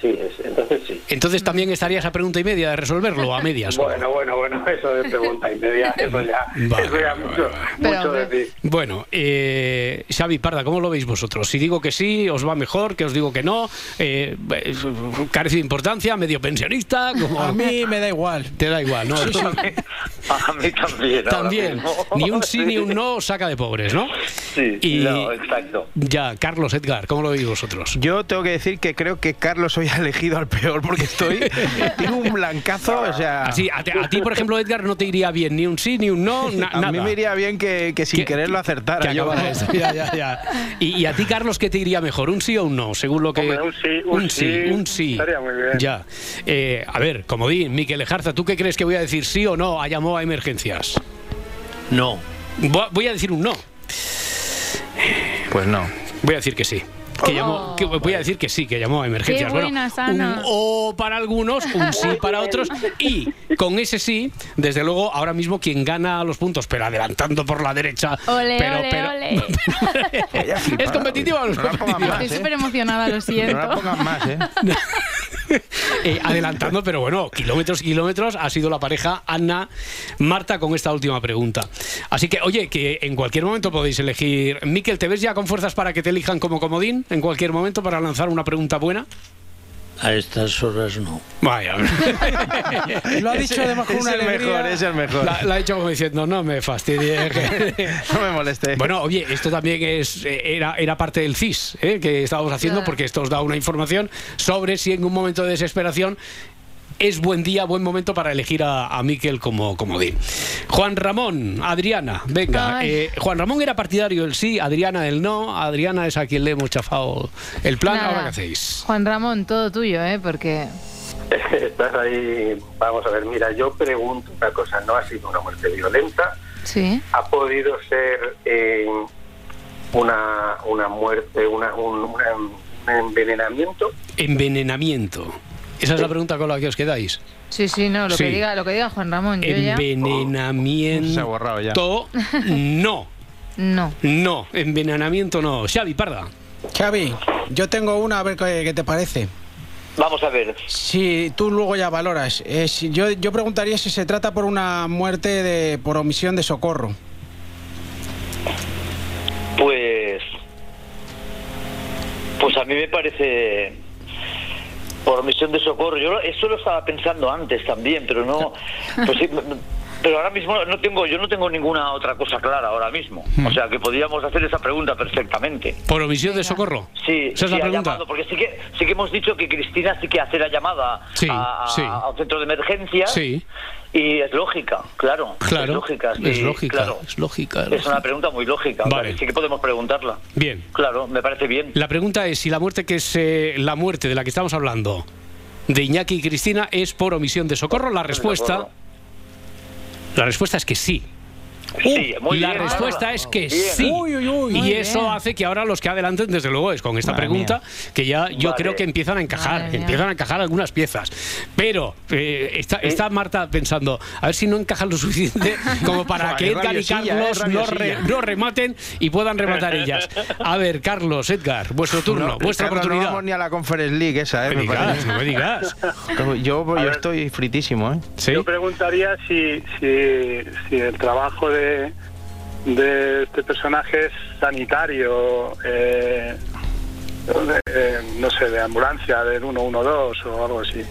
Sí, es- entonces sí. entonces también estarías a pregunta y media de resolverlo, a medias. Bueno, bueno, bueno, eso de pregunta y media, eso ya, Vale, eso ya mucho, mucho decir. Bueno, eh, Xavi Parda, ¿cómo lo veis vosotros? Si digo que sí, ¿os va mejor? ¿Que os digo que no? Eh, eh, ¿Carece de importancia? ¿Medio pensionista? Como... A mí me da igual. Te da igual, ¿no? Sí, sí. A mí también. También. Ni un sí ni un no saca de pobres, ¿no? Sí, Y- no, exacto. Ya, Carlos, Edgar, ¿cómo lo veis vosotros? Yo tengo que decir que creo que Carlos hoy ha elegido al peor porque estoy. tengo un blancazo, o sea. Así, a, ti- a ti, por ejemplo, Edgar, no te iría bien ni un sí ni un no, na- a nada. mí me iría bien que, que sin querer lo acertara. que yo. acabara esto. Ya, ya, ya. Y, y a ti, Carlos, qué te iría mejor? ¿Un sí o un no? Según lo que. Hombre, un sí, un sí, un sí. estaría muy bien. Ya. Eh, a ver, como di, Miquel Ejarza, ¿tú qué crees que voy a decir sí o no a llamó a emergencias? No. Vo- Voy a decir un no. Pues no. Voy a decir que sí. Que llamó, que voy a decir que sí, que llamó a emergencias. Qué Bueno, buenas, un o para algunos, un sí para otros. Y con ese sí, desde luego, ahora mismo quien gana los puntos, pero adelantando por la derecha. Ole, pero, ole, pero, ole. ¿Es competitiva o no más, Estoy ¿eh? súper emocionada, lo siento. No la pongan más, ¿eh? Eh, adelantando, pero bueno, kilómetros y kilómetros ha sido la pareja Ana Marta con esta última pregunta. Así que, oye, que en cualquier momento podéis elegir. Miquel, ¿te ves ya con fuerzas para que te elijan como comodín? En cualquier momento para lanzar una pregunta buena. A estas horas no. Vaya. Lo ha dicho además con Es una el alegría. mejor, es el mejor. La, la ha hecho como diciendo, no me fastidie. No me moleste. Bueno, oye, esto también es eh, era, era parte del CIS ¿eh? que estábamos haciendo, porque esto os da una información sobre si en un momento de desesperación es buen día, buen momento para elegir a, a Miquel como comodín. Juan Ramón, Adriana, venga. Eh, Juan Ramón era partidario del sí, Adriana del no. Adriana es a quien le hemos chafado el plan. Nada. ¿Ahora qué hacéis? Juan Ramón, todo tuyo, ¿eh? Porque Estás ahí, vamos a ver, mira, yo pregunto una cosa, no ha sido una muerte violenta, sí. ha podido ser eh, una, una muerte, una, un, una- un envenenamiento. Envenenamiento. Esa es la pregunta con la que os quedáis. Sí, sí, no, lo Sí. que diga, lo que diga Juan Ramón, yo ya. Envenenamiento. Se ha borrado ya. No. No. No, envenenamiento no. Xavi, parda. Xavi, yo tengo una, a ver qué, qué te parece. Vamos a ver. Si tú luego ya valoras. Eh, si- yo, yo preguntaría si se trata por una muerte de, por omisión de socorro. Pues. Pues a mí me parece. Por misión de socorro. Yo eso lo estaba pensando antes también, pero no. Pues sí, pero ahora mismo no tengo, yo no tengo ninguna otra cosa clara ahora mismo. O sea que podríamos hacer esa pregunta perfectamente. ¿Por omisión de socorro? Sí, Esa es la pregunta. llamado, porque sí que sí que hemos dicho que Cristina sí que hace la llamada Sí, a, sí. a un centro de emergencia Sí. y es lógica, claro. Claro, es lógica, sí, es lógica, claro. es lógica. es una pregunta muy lógica. o sea, Vale. sí que podemos preguntarla. Bien. Claro, me parece bien. La pregunta es si la muerte que es eh, la muerte de la que estamos hablando de Iñaki y Cristina es por omisión de socorro. La respuesta La respuesta es que sí. Sí, muy la bien, respuesta es que Bien. sí. Uy, uy, uy. y eso bien. hace que ahora los que adelanten, desde luego, es con esta Madre pregunta que ya yo Vale. creo que empiezan a encajar, Madre que mía. empiezan a encajar algunas piezas. Pero eh, está, está Marta pensando, a ver si no encajan lo suficiente como para que Edgar y eh, Carlos no, re- no rematen y puedan rematar ellas. A ver, Carlos, Edgar, vuestro turno, No, vuestra Carlos, No oportunidad. vamos ni a la Conference League esa, ¿eh? Me me digas, no me digas. Yo, yo ver. estoy fritísimo, ¿eh? ¿Sí? Yo preguntaría si, si, si el trabajo de, de este personaje es sanitario, eh, de- eh, no sé, de ambulancia, del 112 o algo así.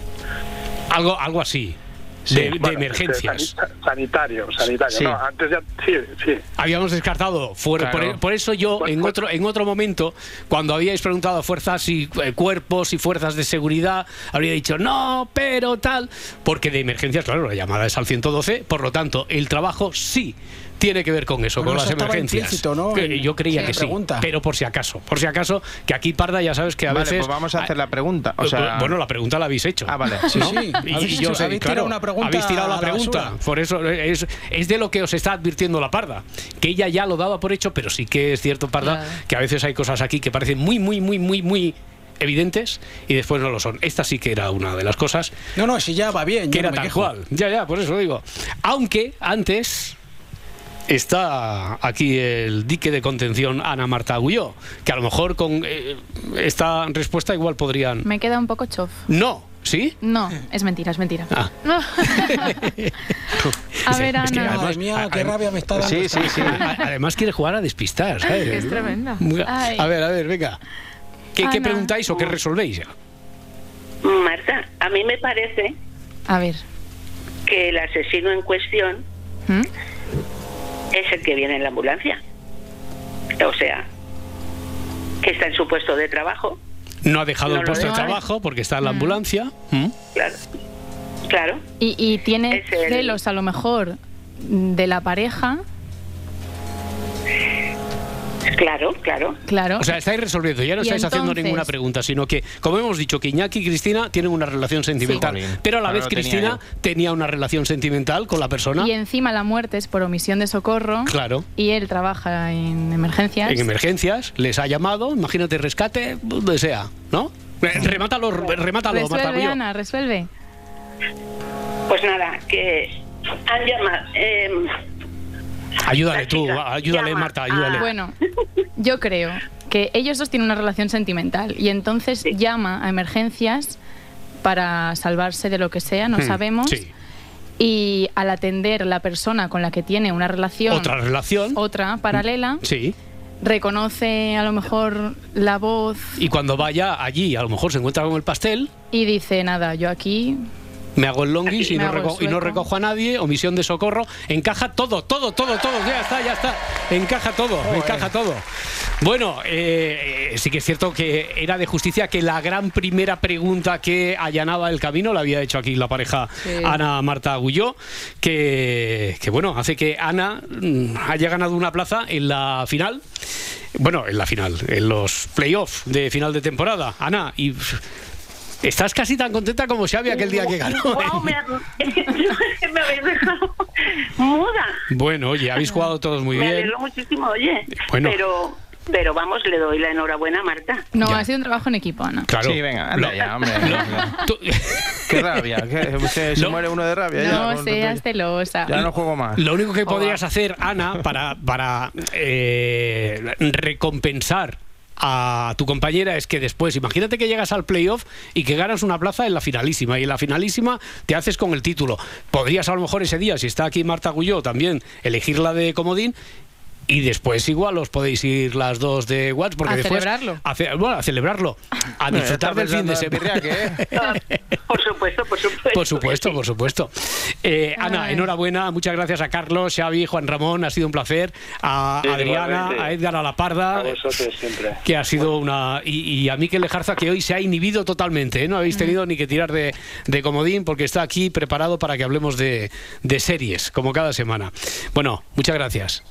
Algo, algo así. Sí, de, Bueno, emergencias. este, sanita- Sanitario, sanitario. Sí. No, antes ya, sí, sí. Habíamos descartado fuera, Claro. por, por eso yo Pues- en otro en otro momento cuando habíais preguntado fuerzas y eh, cuerpos y fuerzas de seguridad habría dicho no pero tal porque de emergencias claro la llamada es al 112 por lo tanto el trabajo sí tiene que ver con eso Bueno, con eso las emergencias yo creía que sí pero por si acaso por si acaso que aquí Parda ya sabes que a Vale, veces pues vamos a hacer la pregunta. O Eh, sea, bueno la pregunta la habéis hecho Ah, vale. Sí, ¿no? sí. Y Habéis yo hecho- sé, habéis claro, tirado una pregunta habéis tirado la pregunta. basura. Por eso es, es de lo que os está advirtiendo la parda. Que ella ya lo daba por hecho, pero sí que es cierto, parda, que a veces hay cosas aquí que parecen muy, muy, muy, muy, muy evidentes y después no lo son. Esta sí que era una de las cosas No, no, si ya va bien. que yo no era me tal quejo. cual. Ya, ya, por eso digo. Aunque antes está aquí el dique de contención Ana Marta Agulló, que a lo mejor con eh, esta respuesta igual podrían... Me queda un poco chof. No, ¿sí? No, es mentira, es mentira. Ah. No. A ver, Es que Ana. además- Madre mía, qué rabia me está dando. Sí, esta sí, sí. A- Además quiere jugar a despistar, ¿sabes? Que es tremenda. Ay. A ver, a ver, venga. ¿Qué, qué Ana. preguntáis o qué resolvéis? Marta, a mí me parece A ver. que el asesino en cuestión ¿Mm? Es el que viene en la ambulancia. O sea, que está en su puesto de trabajo, No ha dejado No el puesto de trabajo porque está en la Mm. ambulancia. ¿Mm? claro. Claro. Y, y tiene Es el- celos a lo mejor de la pareja, Claro, claro. claro. O sea, estáis resolviendo, ya no estáis haciendo ninguna pregunta, sino que, como hemos dicho, que Iñaki y Cristina tienen una relación sentimental. Sí. Pero a la Claro, vez tenía Cristina tenía una relación sentimental con la persona. y encima la muerte es por omisión de socorro. Claro. Y él trabaja en emergencias. En emergencias, les ha llamado, imagínate, rescate, donde sea, ¿no? Eh, Remátalo, remátalo, resuelve. Ana, resuelve. Pues nada, que han llamado. eh, Ayúdale tú, ayúdale, llama Marta, a- ayúdale. Bueno, yo creo que ellos dos tienen una relación sentimental y entonces Sí. llama a emergencias para salvarse de lo que sea, no Hmm, sabemos. Sí. Y al atender la persona con la que tiene una relación, Otra relación. otra paralela, Sí. reconoce a lo mejor la voz Y cuando vaya allí, a lo mejor se encuentra con el pastel, y dice, nada, yo aquí me hago el longis y no, hago el reco- y no recojo a nadie, omisión de socorro, encaja todo, todo, todo, todo, ya está, ya está, encaja todo, encaja todo. Bueno, eh, eh, sí que es cierto que era de justicia que la gran primera pregunta que allanaba el camino la había hecho aquí la pareja Sí. Ana Marta Agulló, que, que bueno, hace que Ana mm, haya ganado una plaza en la final. Bueno, en la final, en los playoffs de final de temporada. Ana, y estás casi tan contenta como Xavi aquel día que ganó. Me, ha- es que me habéis dejado muda. Bueno, oye, habéis jugado todos muy me bien. alegro muchísimo, oye. Bueno. Pero, pero vamos, le doy la enhorabuena a Marta. no, Ya. ha sido un trabajo en equipo, Ana. Claro. Sí, venga, anda ya, hombre. Qué rabia. que se, muere uno de rabia. ya, No con- seas celosa. ya no juego más. Lo único que podrías hacer, Ana, para, para eh, recompensar a tu compañera es que después, imagínate que llegas al playoff y que ganas una plaza en la finalísima y en la finalísima te haces con el título. Podrías a lo mejor ese día, si está aquí Marta Gulló, también elegirla de comodín y después igual os podéis ir las dos de Watts porque A después celebrarlo. a ce- bueno, a celebrarlo, a disfrutar del fin de semana. ¿eh? Por supuesto, por supuesto. Por supuesto, por supuesto. Eh, Ana, enhorabuena. Muchas gracias a Carlos, Xavi, Juan Ramón. Ha sido un placer. A Sí, Adriana, igualmente. a Edgar, a la Parda. A vosotros siempre. Que ha sido una. Y, y a Miquel Lejarza, que hoy se ha inhibido totalmente. ¿eh? No habéis tenido ni que tirar de, de comodín, porque está aquí preparado para que hablemos de, de series, como cada semana. Bueno, muchas gracias.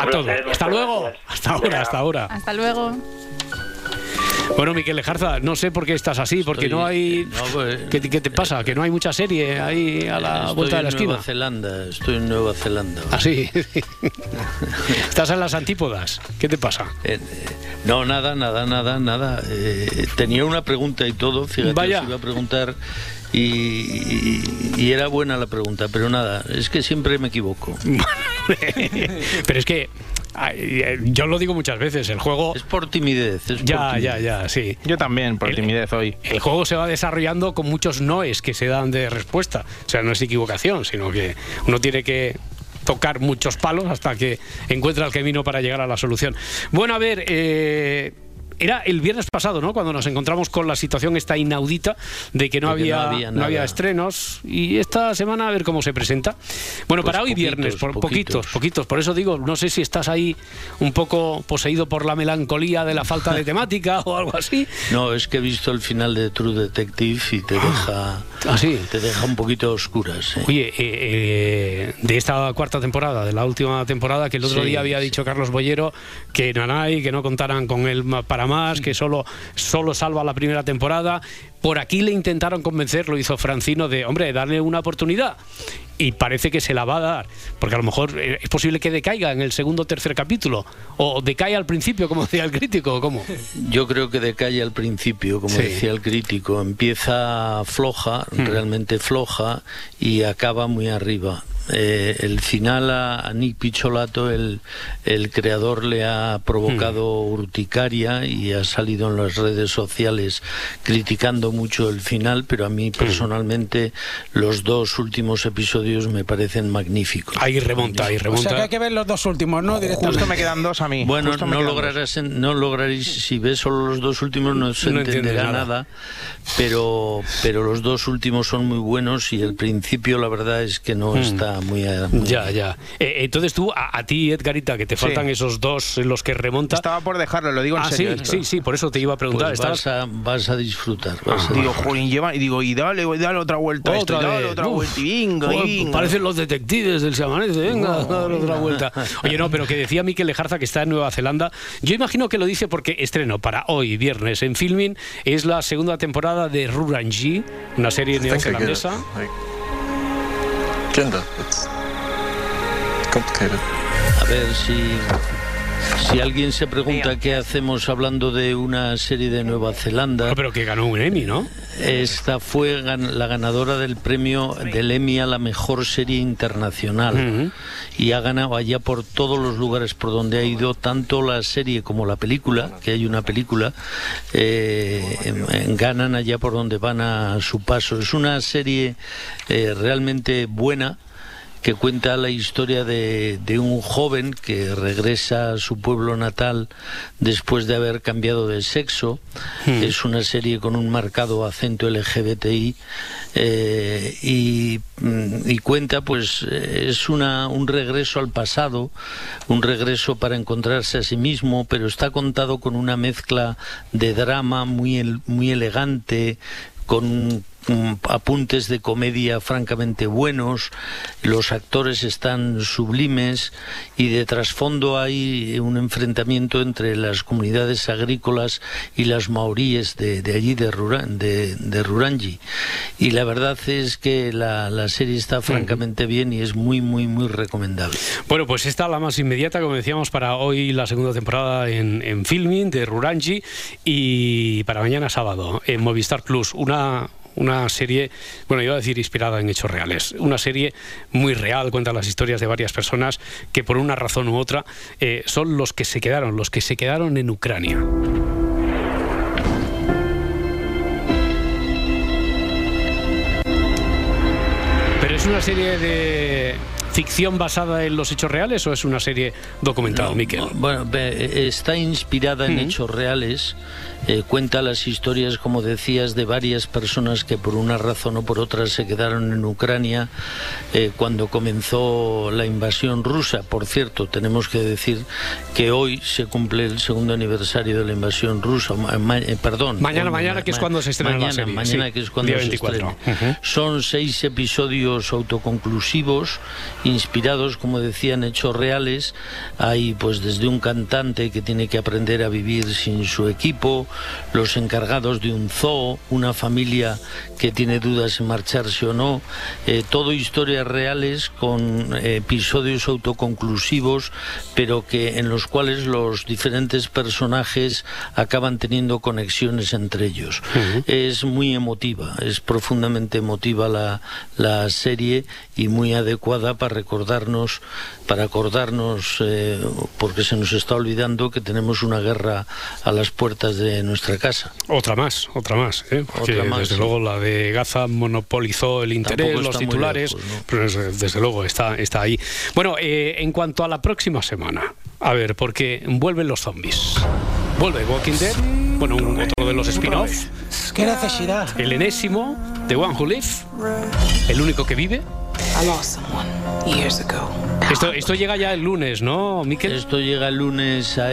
A todos. Hasta luego. Hasta ahora, hasta ahora. Hasta luego. Bueno, Miquel Lejarza, no sé por qué estás así, porque no hay... pues, ¿Qué, qué te pasa? Que no hay mucha serie ahí a la estoy vuelta de la en esquina. Nueva Zelanda, estoy en Nueva Zelanda. Ah, sí. Estás en las antípodas. ¿Qué te pasa? Eh, No, nada, nada, nada, nada. Eh, tenía una pregunta y todo, fíjate, Vaya. os iba a preguntar y, y- y era buena la pregunta, pero nada, es que siempre me equivoco. Pero es que yo lo digo muchas veces, el juego... Es por timidez. Es ya, por ya, ya, sí. Yo también, por timidez hoy. El juego se va desarrollando con muchos noes que se dan de respuesta. O sea, no es equivocación, sino que uno tiene que tocar muchos palos hasta que encuentra el camino para llegar a la solución. Bueno, a ver, eh, era el viernes pasado, ¿no? Cuando nos encontramos con la situación esta inaudita de que no, De que no había, no había estrenos y esta semana a ver cómo se presenta. Bueno, Pues para hoy poquitos, viernes, por poquitos. poquitos, poquitos. Por eso digo, no sé si estás ahí un poco poseído por la melancolía de la falta de temática o algo así. No, es que he visto el final de True Detective y te deja, Ah, sí. te deja un poquito a oscuras. ¿eh? Oye, eh, eh, de esta cuarta temporada, de la última temporada, que el otro Sí, día había dicho Carlos Boyero que Nanay, que no contaran con él para más, que solo, solo salva la primera temporada. Por aquí le intentaron convencer, lo hizo Francino, de, hombre, darle una oportunidad. Y parece que se la va a dar, porque a lo mejor eh, es posible que decaiga en el segundo o tercer capítulo, o decae al principio, como decía el crítico, ¿cómo? Yo creo que decae al principio, como Sí. decía el crítico, empieza floja, Hmm. realmente floja, y acaba muy arriba. Eh, el final a, a Nick Picholato, el, el creador, le ha provocado Hmm. urticaria y ha salido en las redes sociales criticando mucho el final, pero a mí personalmente los dos últimos episodios me parecen magníficos. Ahí remonta, ahí O sea remonta. que hay que ver los dos últimos, ¿no? Directamente. Justo me quedan dos a mí. Bueno, justo no lograrás, en- no lograréis, si ves solo los dos últimos no se No entenderá nada. nada, pero, pero los dos últimos son muy buenos y el principio la verdad es que no Hmm. está muy... muy Ya, bien. ya. Eh, entonces tú, a, a ti, Edgarita, que te Sí. faltan esos dos en los que remonta. Estaba por dejarlo, lo digo en ah, serio. sí, esto. sí, sí, por eso te iba a preguntar. Pues vas, a, vas a disfrutar. vas Digo. Jolín, lleva, y digo, y dale, dale otra vuelta a esto, y Otra dale otra Uf. vuelta, y venga, y venga. Parecen los detectives del Se Amanece, venga, dale otra vuelta. Oye, no, pero que decía Miquel Lejarza que está en Nueva Zelanda. Yo imagino que lo dice porque estreno para hoy, viernes, en Filming, es la segunda temporada de Rurangi, una serie neozelandesa. Like, gender. It's complicated. A ver si, si alguien se pregunta qué hacemos hablando de una serie de Nueva Zelanda. No, pero que ganó un Emmy, ¿no? Esta fue gan- la ganadora del premio del Emmy a la mejor serie internacional y ha ganado allá por todos los lugares por donde ha ido, tanto la serie como la película, que hay una película, eh, ganan allá por donde van a su paso. Es una serie eh, realmente buena que cuenta la historia de, de un joven que regresa a su pueblo natal después de haber cambiado de sexo. Es una serie con un marcado acento LGBTI eh, y, mm, y cuenta, pues, es una, un regreso al pasado, un regreso para encontrarse a sí mismo, pero está contado con una mezcla de drama muy, muy elegante, con mm, apuntes de comedia francamente buenos, los actores están sublimes y de trasfondo hay un enfrentamiento entre las comunidades agrícolas y las maoríes de, de allí, de, Rura- de, de Rurangi. Y la verdad es que la, la serie está francamente bien y es muy, muy, muy recomendable. Bueno, pues esta la más inmediata, como decíamos, para hoy la segunda temporada en, en Filming de Rurangi y para mañana sábado en Movistar Plus. Una, una serie, bueno, iba a decir inspirada en hechos reales. Una serie muy real, cuenta las historias de varias personas que por una razón u otra eh, son los que se quedaron, los que se quedaron en Ucrania. ¿Pero es una serie de ficción basada en los hechos reales o es una serie documental, Miquel? Bueno, ve- está inspirada en hechos reales, eh, cuenta las historias, como decías, de varias personas que por una razón o por otra se quedaron en Ucrania eh, cuando comenzó la invasión rusa. Por cierto, tenemos que decir que hoy se cumple el segundo aniversario de la invasión rusa. Ma- eh, perdón. Mañana, ma- mañana, que es cuando se estrena la mañana, serie, Mañana, sí, que es cuando día se 24. estrena. Son seis episodios autoconclusivos inspirados, como decía, en hechos reales. Hay pues desde un cantante que tiene que aprender a vivir sin su equipo, los encargados de un zoo, una familia que tiene dudas en marcharse o no, eh, todo historias reales con eh, episodios autoconclusivos, pero que en los cuales los diferentes personajes acaban teniendo conexiones entre ellos. Es muy emotiva, es profundamente emotiva la, la serie y muy adecuada para recordarnos, para acordarnos, eh, porque se nos está olvidando que tenemos una guerra a las puertas de nuestra casa. Otra más, otra más, ¿eh? Porque, Otra más, desde sí. luego la de Gaza monopolizó el interés, Tampoco los titulares, lejos, ¿no? pero es- desde luego está, está ahí. Bueno, eh, en cuanto a la próxima semana, a ver, porque vuelven los zombies. Vuelve Walking Dead, bueno, un- otro de los spin-offs. ¿Qué necesidad? El enésimo, The One Who Live, el único que vive. I lost someone years ago. Esto, esto llega ya el lunes, ¿no, Miquel? Esto llega el lunes a,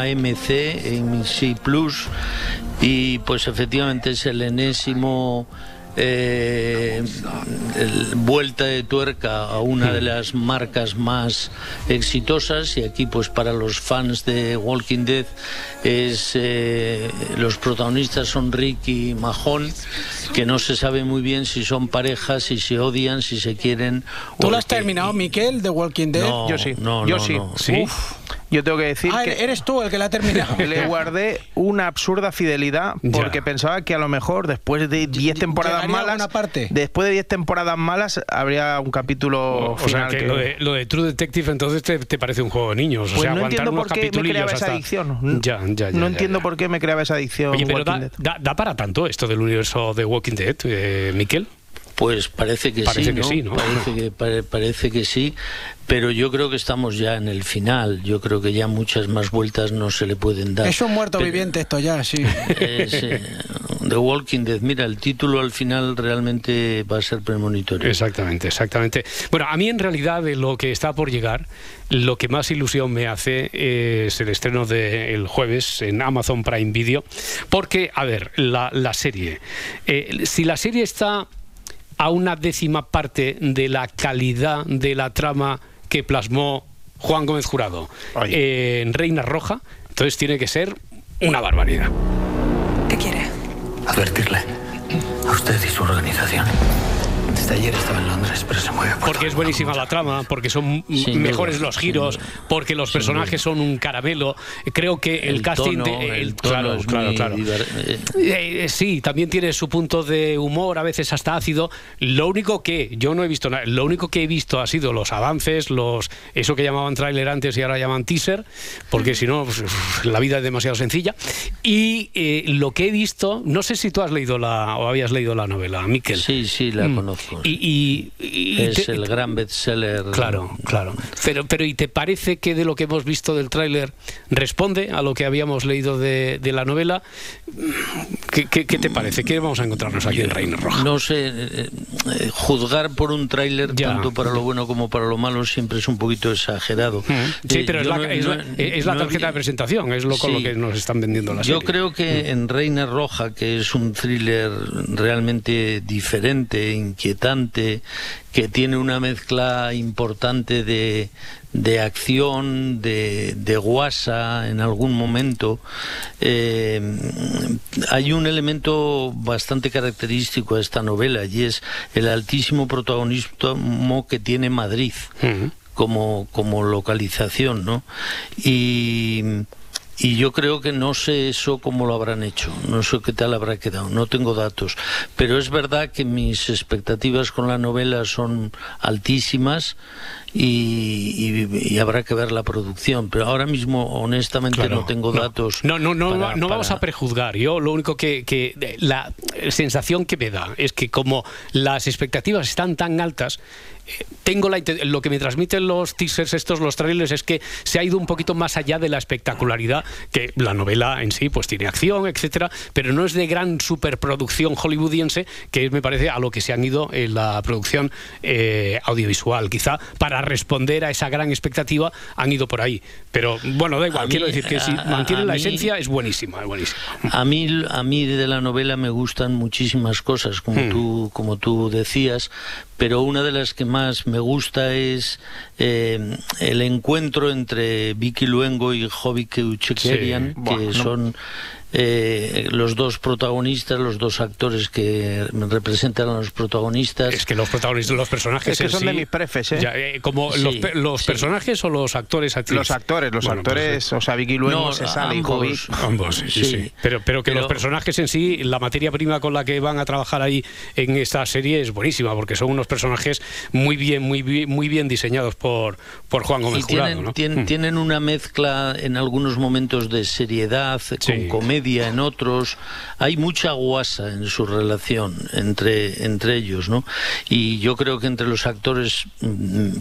a AMC en C Plus y pues efectivamente es el enésimo eh, el- vuelta de tuerca a una de las marcas más exitosas y aquí pues para los fans de Walking Dead es eh, los protagonistas son Rick y Mahon que no se sabe muy bien si son parejas si se odian si se quieren ¿Tú lo has terminado, Miquel, de Walking Dead? No, Yo sí, no, yo no, sí. no. Uf, yo tengo que decir Ah, que eres tú el que la ha terminado. le guardé una absurda fidelidad porque pensaba que a lo mejor después de 10 temporadas malas, alguna parte. después de 10 temporadas malas habría un capítulo O sea, final que, que- Lo, de, lo de True Detective entonces te, te parece un juego de niños. o Pues sea, no aguantar entiendo unos por qué me capitulillos creaba esa hasta- adicción. Ya, ya, ya. no ya, entiendo ya. por qué me creaba esa adicción. Oye, pero Walking da, Dead. da- da para tanto esto del universo de Walking Dead, eh, Miquel. Pues parece que Parece sí, que ¿no? sí, ¿no? Parece que, pare- parece que sí, pero yo creo que estamos ya en el final. Yo creo que ya muchas más vueltas no se le pueden dar. Es un muerto Pero- viviente esto ya, sí. Es, eh, The Walking Dead. Mira, el título al final realmente va a ser premonitorio. Exactamente, exactamente. Bueno, a mí en realidad de lo que está por llegar, lo que más ilusión me hace es el estreno del jueves en Amazon Prime Video, porque, a ver, la, la serie, eh, si la serie está a una décima parte de la calidad de la trama que plasmó Juan Gómez Jurado eh, en Reina Roja, entonces tiene que ser una barbaridad. ¿Qué quiere? Advertirle a usted y su organización. Desde ayer estaba en Londres, pero se mueve por Porque es buenísima la trama, porque son Sin mejores duda, los giros, duda. porque los personajes son un caramelo. Creo que el, El casting tono, de el tono claro, es claro, muy claro. eh, Eh, eh, sí, también tiene su punto de humor, a veces hasta ácido. Lo único que yo no he visto nada, lo único que he visto ha sido los avances, los eso que llamaban tráiler antes y ahora llaman teaser, porque si no pues, la vida es demasiado sencilla. Y eh, lo que he visto, no sé si tú has leído la o habías leído la novela, Miquel. Sí, sí, la Mm. conozco. Y, y- y es te- el gran bestseller. Claro, claro. Pero, pero ¿y te parece que de lo que hemos visto del tráiler responde a lo que habíamos leído de, de la novela? ¿Qué, qué, qué te parece? ¿Qué vamos a encontrarnos aquí en Reina Roja? No sé, eh, eh, juzgar por un tráiler tanto para lo bueno como para lo malo siempre es un poquito exagerado. Sí, Eh, pero es la, no- es la- no- es la no tarjeta vi- de presentación, es lo con Sí. lo que nos están vendiendo la Yo serie. creo que en Reina Roja, que es un thriller realmente diferente, inquietante, que tiene una mezcla importante de, de acción, de, de guasa en algún momento, eh, hay un elemento bastante característico a esta novela y es el altísimo protagonismo que tiene Madrid como, como localización, ¿no? Y, y yo creo que no sé eso cómo lo habrán hecho, no sé qué tal habrá quedado, no tengo datos, pero es verdad que mis expectativas con la novela son altísimas y, y- y habrá que ver la producción, pero ahora mismo honestamente Claro, no tengo no. datos. No, no, no, para- no vamos para- a prejuzgar. Yo lo único que, que la sensación que me da es que como las expectativas están tan altas, tengo la lo que me transmiten los teasers estos, los trailers, es que se ha ido un poquito más allá de la espectacularidad que la novela en sí pues tiene acción, etcétera, pero no es de gran superproducción hollywoodiense, que es, me parece a lo que se han ido en la producción eh, audiovisual. Quizá para responder a esa gran expectativa han ido por ahí. Pero bueno, da igual, A quiero mí- decir que si mantienen la mí- esencia es buenísima, es buenísima. A mí, a mí de la novela me gustan muchísimas cosas, como, Hmm. tú, como tú decías, pero una de las que más me gusta es eh, el encuentro entre Vicky Luengo y Jovi Sí. Buah, que no- son eh, los dos protagonistas, los dos actores que representan a los protagonistas. Es que los protagonistas, los personajes Es que en son sí- de mis prefes, ¿eh? Ya, eh, como Sí, los, los sí. personajes o los actores, actrices? Los actores, los Bueno, pues, actores, o sea, Vicky Luengo No, se sale y ambos. Ambos, sí, sí. Pero, pero que Pero- los personajes en sí, la materia prima con la que van a trabajar ahí en esta serie es buenísima, porque son unos personajes muy bien, muy bien, muy bien diseñados por, por Juan Y Gómez tienen, Jurado, ¿no? tienen, Mm. tienen una mezcla en algunos momentos de seriedad, con comedia en otros. Hay mucha guasa en su relación entre, entre ellos, ¿no? Y yo creo que entre los actores mm,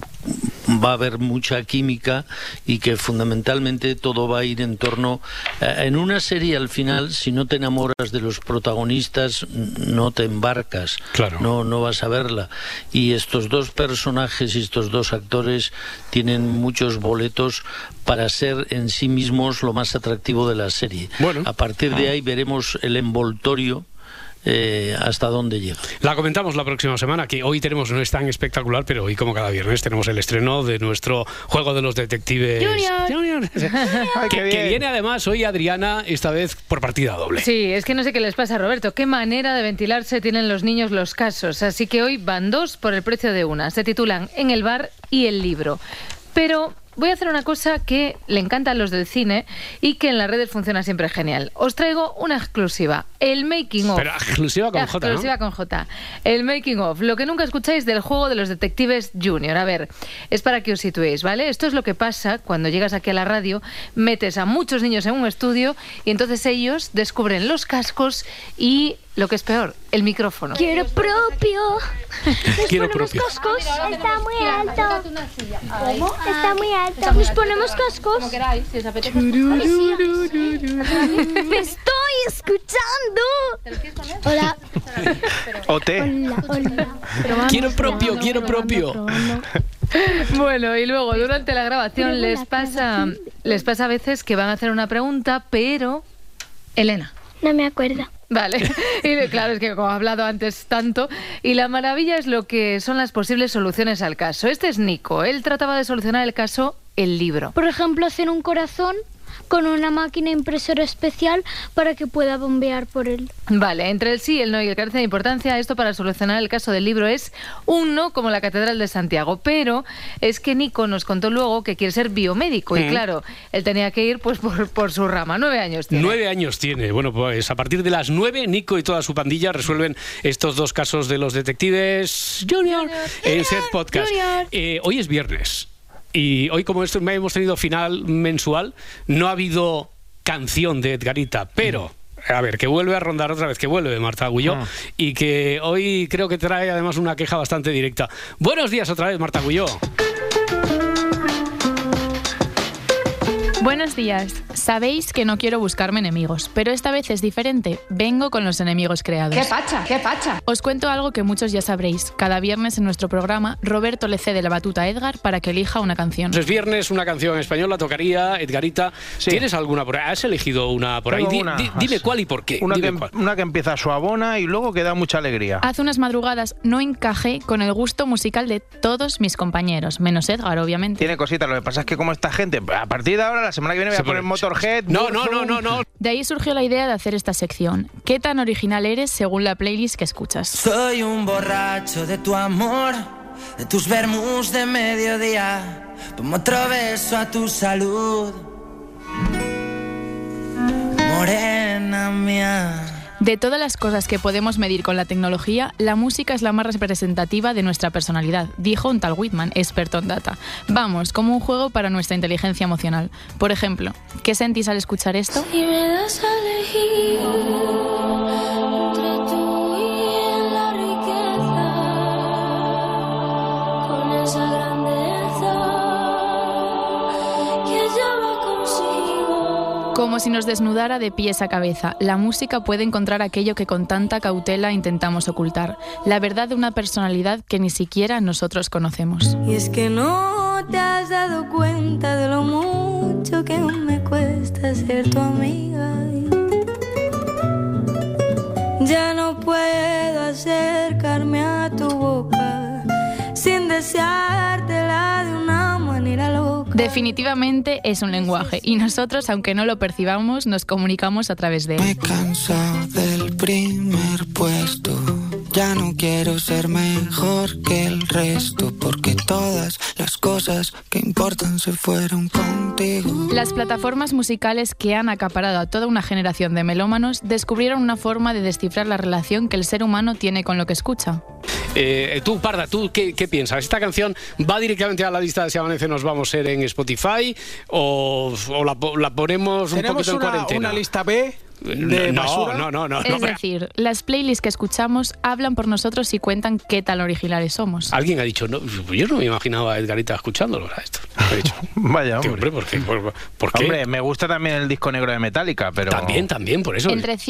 va a haber mucha química y que fundamentalmente todo va a ir en torno... eh, en una serie al final, si no te enamoras de los protagonistas, no te embarcas. Claro. No, no vas a verla. Y estos dos personajes y estos dos actores tienen muchos boletos para ser en sí mismos lo más atractivo de la serie. Bueno. A partir de ahí veremos el envoltorio eh, hasta dónde llega. La comentamos la próxima semana, que hoy tenemos, no es tan espectacular, pero hoy como cada viernes tenemos el estreno de nuestro Juego de los Detectives. Junior. Ay, que, viene además hoy Adriana, esta vez por partida doble. Sí, es que no sé qué les pasa Roberto. Qué manera de ventilarse tienen los niños los casos. Así que hoy van dos por el precio de una. Se titulan En el bar y el libro. Pero voy a hacer una cosa que le encanta a los del cine y que en las redes funciona siempre genial. Os traigo una exclusiva. El making of. Pero exclusiva con J, ¿no? Exclusiva con J. El making of. Lo que nunca escucháis del juego de los detectives junior. A ver, es para que os situéis, ¿vale? Esto es lo que pasa cuando llegas aquí a la radio, metes a muchos niños en un estudio y entonces ellos descubren los cascos y, lo que es peor, el micrófono. Quiero propio. Nos Quiero ponemos propio. cascos. Está muy alto. ¿Cómo? Está muy alto. Nos ponemos cascos. Como queráis, si os apetece. ¡Me estoy escuchando! Hola. O té. Hola, hola. Quiero propio, quiero propio. Bueno, y luego durante la grabación les pasa, les pasa a veces que van a hacer una pregunta, pero Elena. No me acuerdo. Vale, y claro, es que como he hablado antes tanto, y la maravilla es lo que son las posibles soluciones al caso. Este es Nico, él trataba de solucionar el caso El libro. Por ejemplo, hacer un corazón con una máquina impresora especial para que pueda bombear por él. Vale, entre el sí, el no y el carece de importancia, esto para solucionar el caso del libro es un no como la Catedral de Santiago. Pero es que Nico nos contó luego que quiere ser biomédico y Mm. claro, él tenía que ir pues por, por su rama. Nueve años tiene. Nueve años tiene. Bueno, pues a partir de las nueve, Nico y toda su pandilla resuelven estos dos casos de los detectives Junior en Set Podcast. Eh, hoy es viernes. Y hoy, como esto, hemos tenido final mensual, no ha habido canción de Edgarita, pero. A ver, que vuelve a rondar otra vez, que vuelve Marta Agulló Ah. y que hoy creo que trae además una queja bastante directa. Buenos días otra vez, Marta Agulló. Buenos días. Sabéis que no quiero buscarme enemigos, pero esta vez es diferente. Vengo con los enemigos creados. ¿Qué facha? ¿Qué facha? Os cuento algo que muchos ya sabréis. Cada viernes en nuestro programa, Roberto le cede la batuta a Edgar para que elija una canción. Es viernes, una canción en español, la tocaría Edgarita. ¿Tienes alguna por ahí? ¿Has elegido una por ahí? Tengo Di- una. di- dime cuál y por qué. Una Dime que, cuál. una que empieza suavona y luego que da mucha alegría. Hace unas madrugadas no encajé con el gusto musical de todos mis compañeros, menos Edgar, obviamente. Tiene cositas, lo que pasa es que como esta gente, a partir de ahora, semana que viene voy a poner pone- Motorhead. No, no, no, no, no. De ahí surgió la idea de hacer esta sección. ¿Qué tan original eres según la playlist que escuchas? Soy un borracho de tu amor, de tus vermus de mediodía. Pongo otro beso a tu salud. Morena mía. De todas las cosas que podemos medir con la tecnología, la música es la más representativa de nuestra personalidad, dijo un tal Whitman, experto en data. Vamos, como un juego para nuestra inteligencia emocional. Por ejemplo, ¿qué sentís al escuchar esto? Me das a elegir Como si nos desnudara de pies a cabeza, la música puede encontrar aquello que con tanta cautela intentamos ocultar, la verdad de una personalidad que ni siquiera nosotros conocemos. Y es que no te has dado cuenta de lo mucho que me cuesta ser tu amiga. Ya no puedo acercarme a tu boca sin deseártela Definitivamente es un lenguaje y nosotros, aunque no lo percibamos, nos comunicamos a través de él. cansado del primer puesto. Ya no quiero ser mejor que el resto, porque todas las cosas que importan se fueron contigo. Las plataformas musicales que han acaparado a toda una generación de melómanos descubrieron una forma de descifrar la relación que el ser humano tiene con lo que escucha. Eh, tú, Parda, ¿tú qué, qué piensas? ¿Esta canción va directamente a la lista de Si Amanece Nos Vamos a ser en Spotify o, o la, la ponemos un Tenemos poquito en cuarentena? una lista B de no, basura. no, no, no, es no. decir, las playlists que escuchamos hablan por nosotros y cuentan qué tan originales somos. Alguien ha dicho, no, yo no me imaginaba a Edgarita escuchándolo. ¿verdad? Esto. He dicho, Vaya, "Tío, hombre. hombre, ¿por qué? ¿Por, por qué? Hombre, me gusta también el disco negro de Metallica, pero... También, también, por eso. Entre 100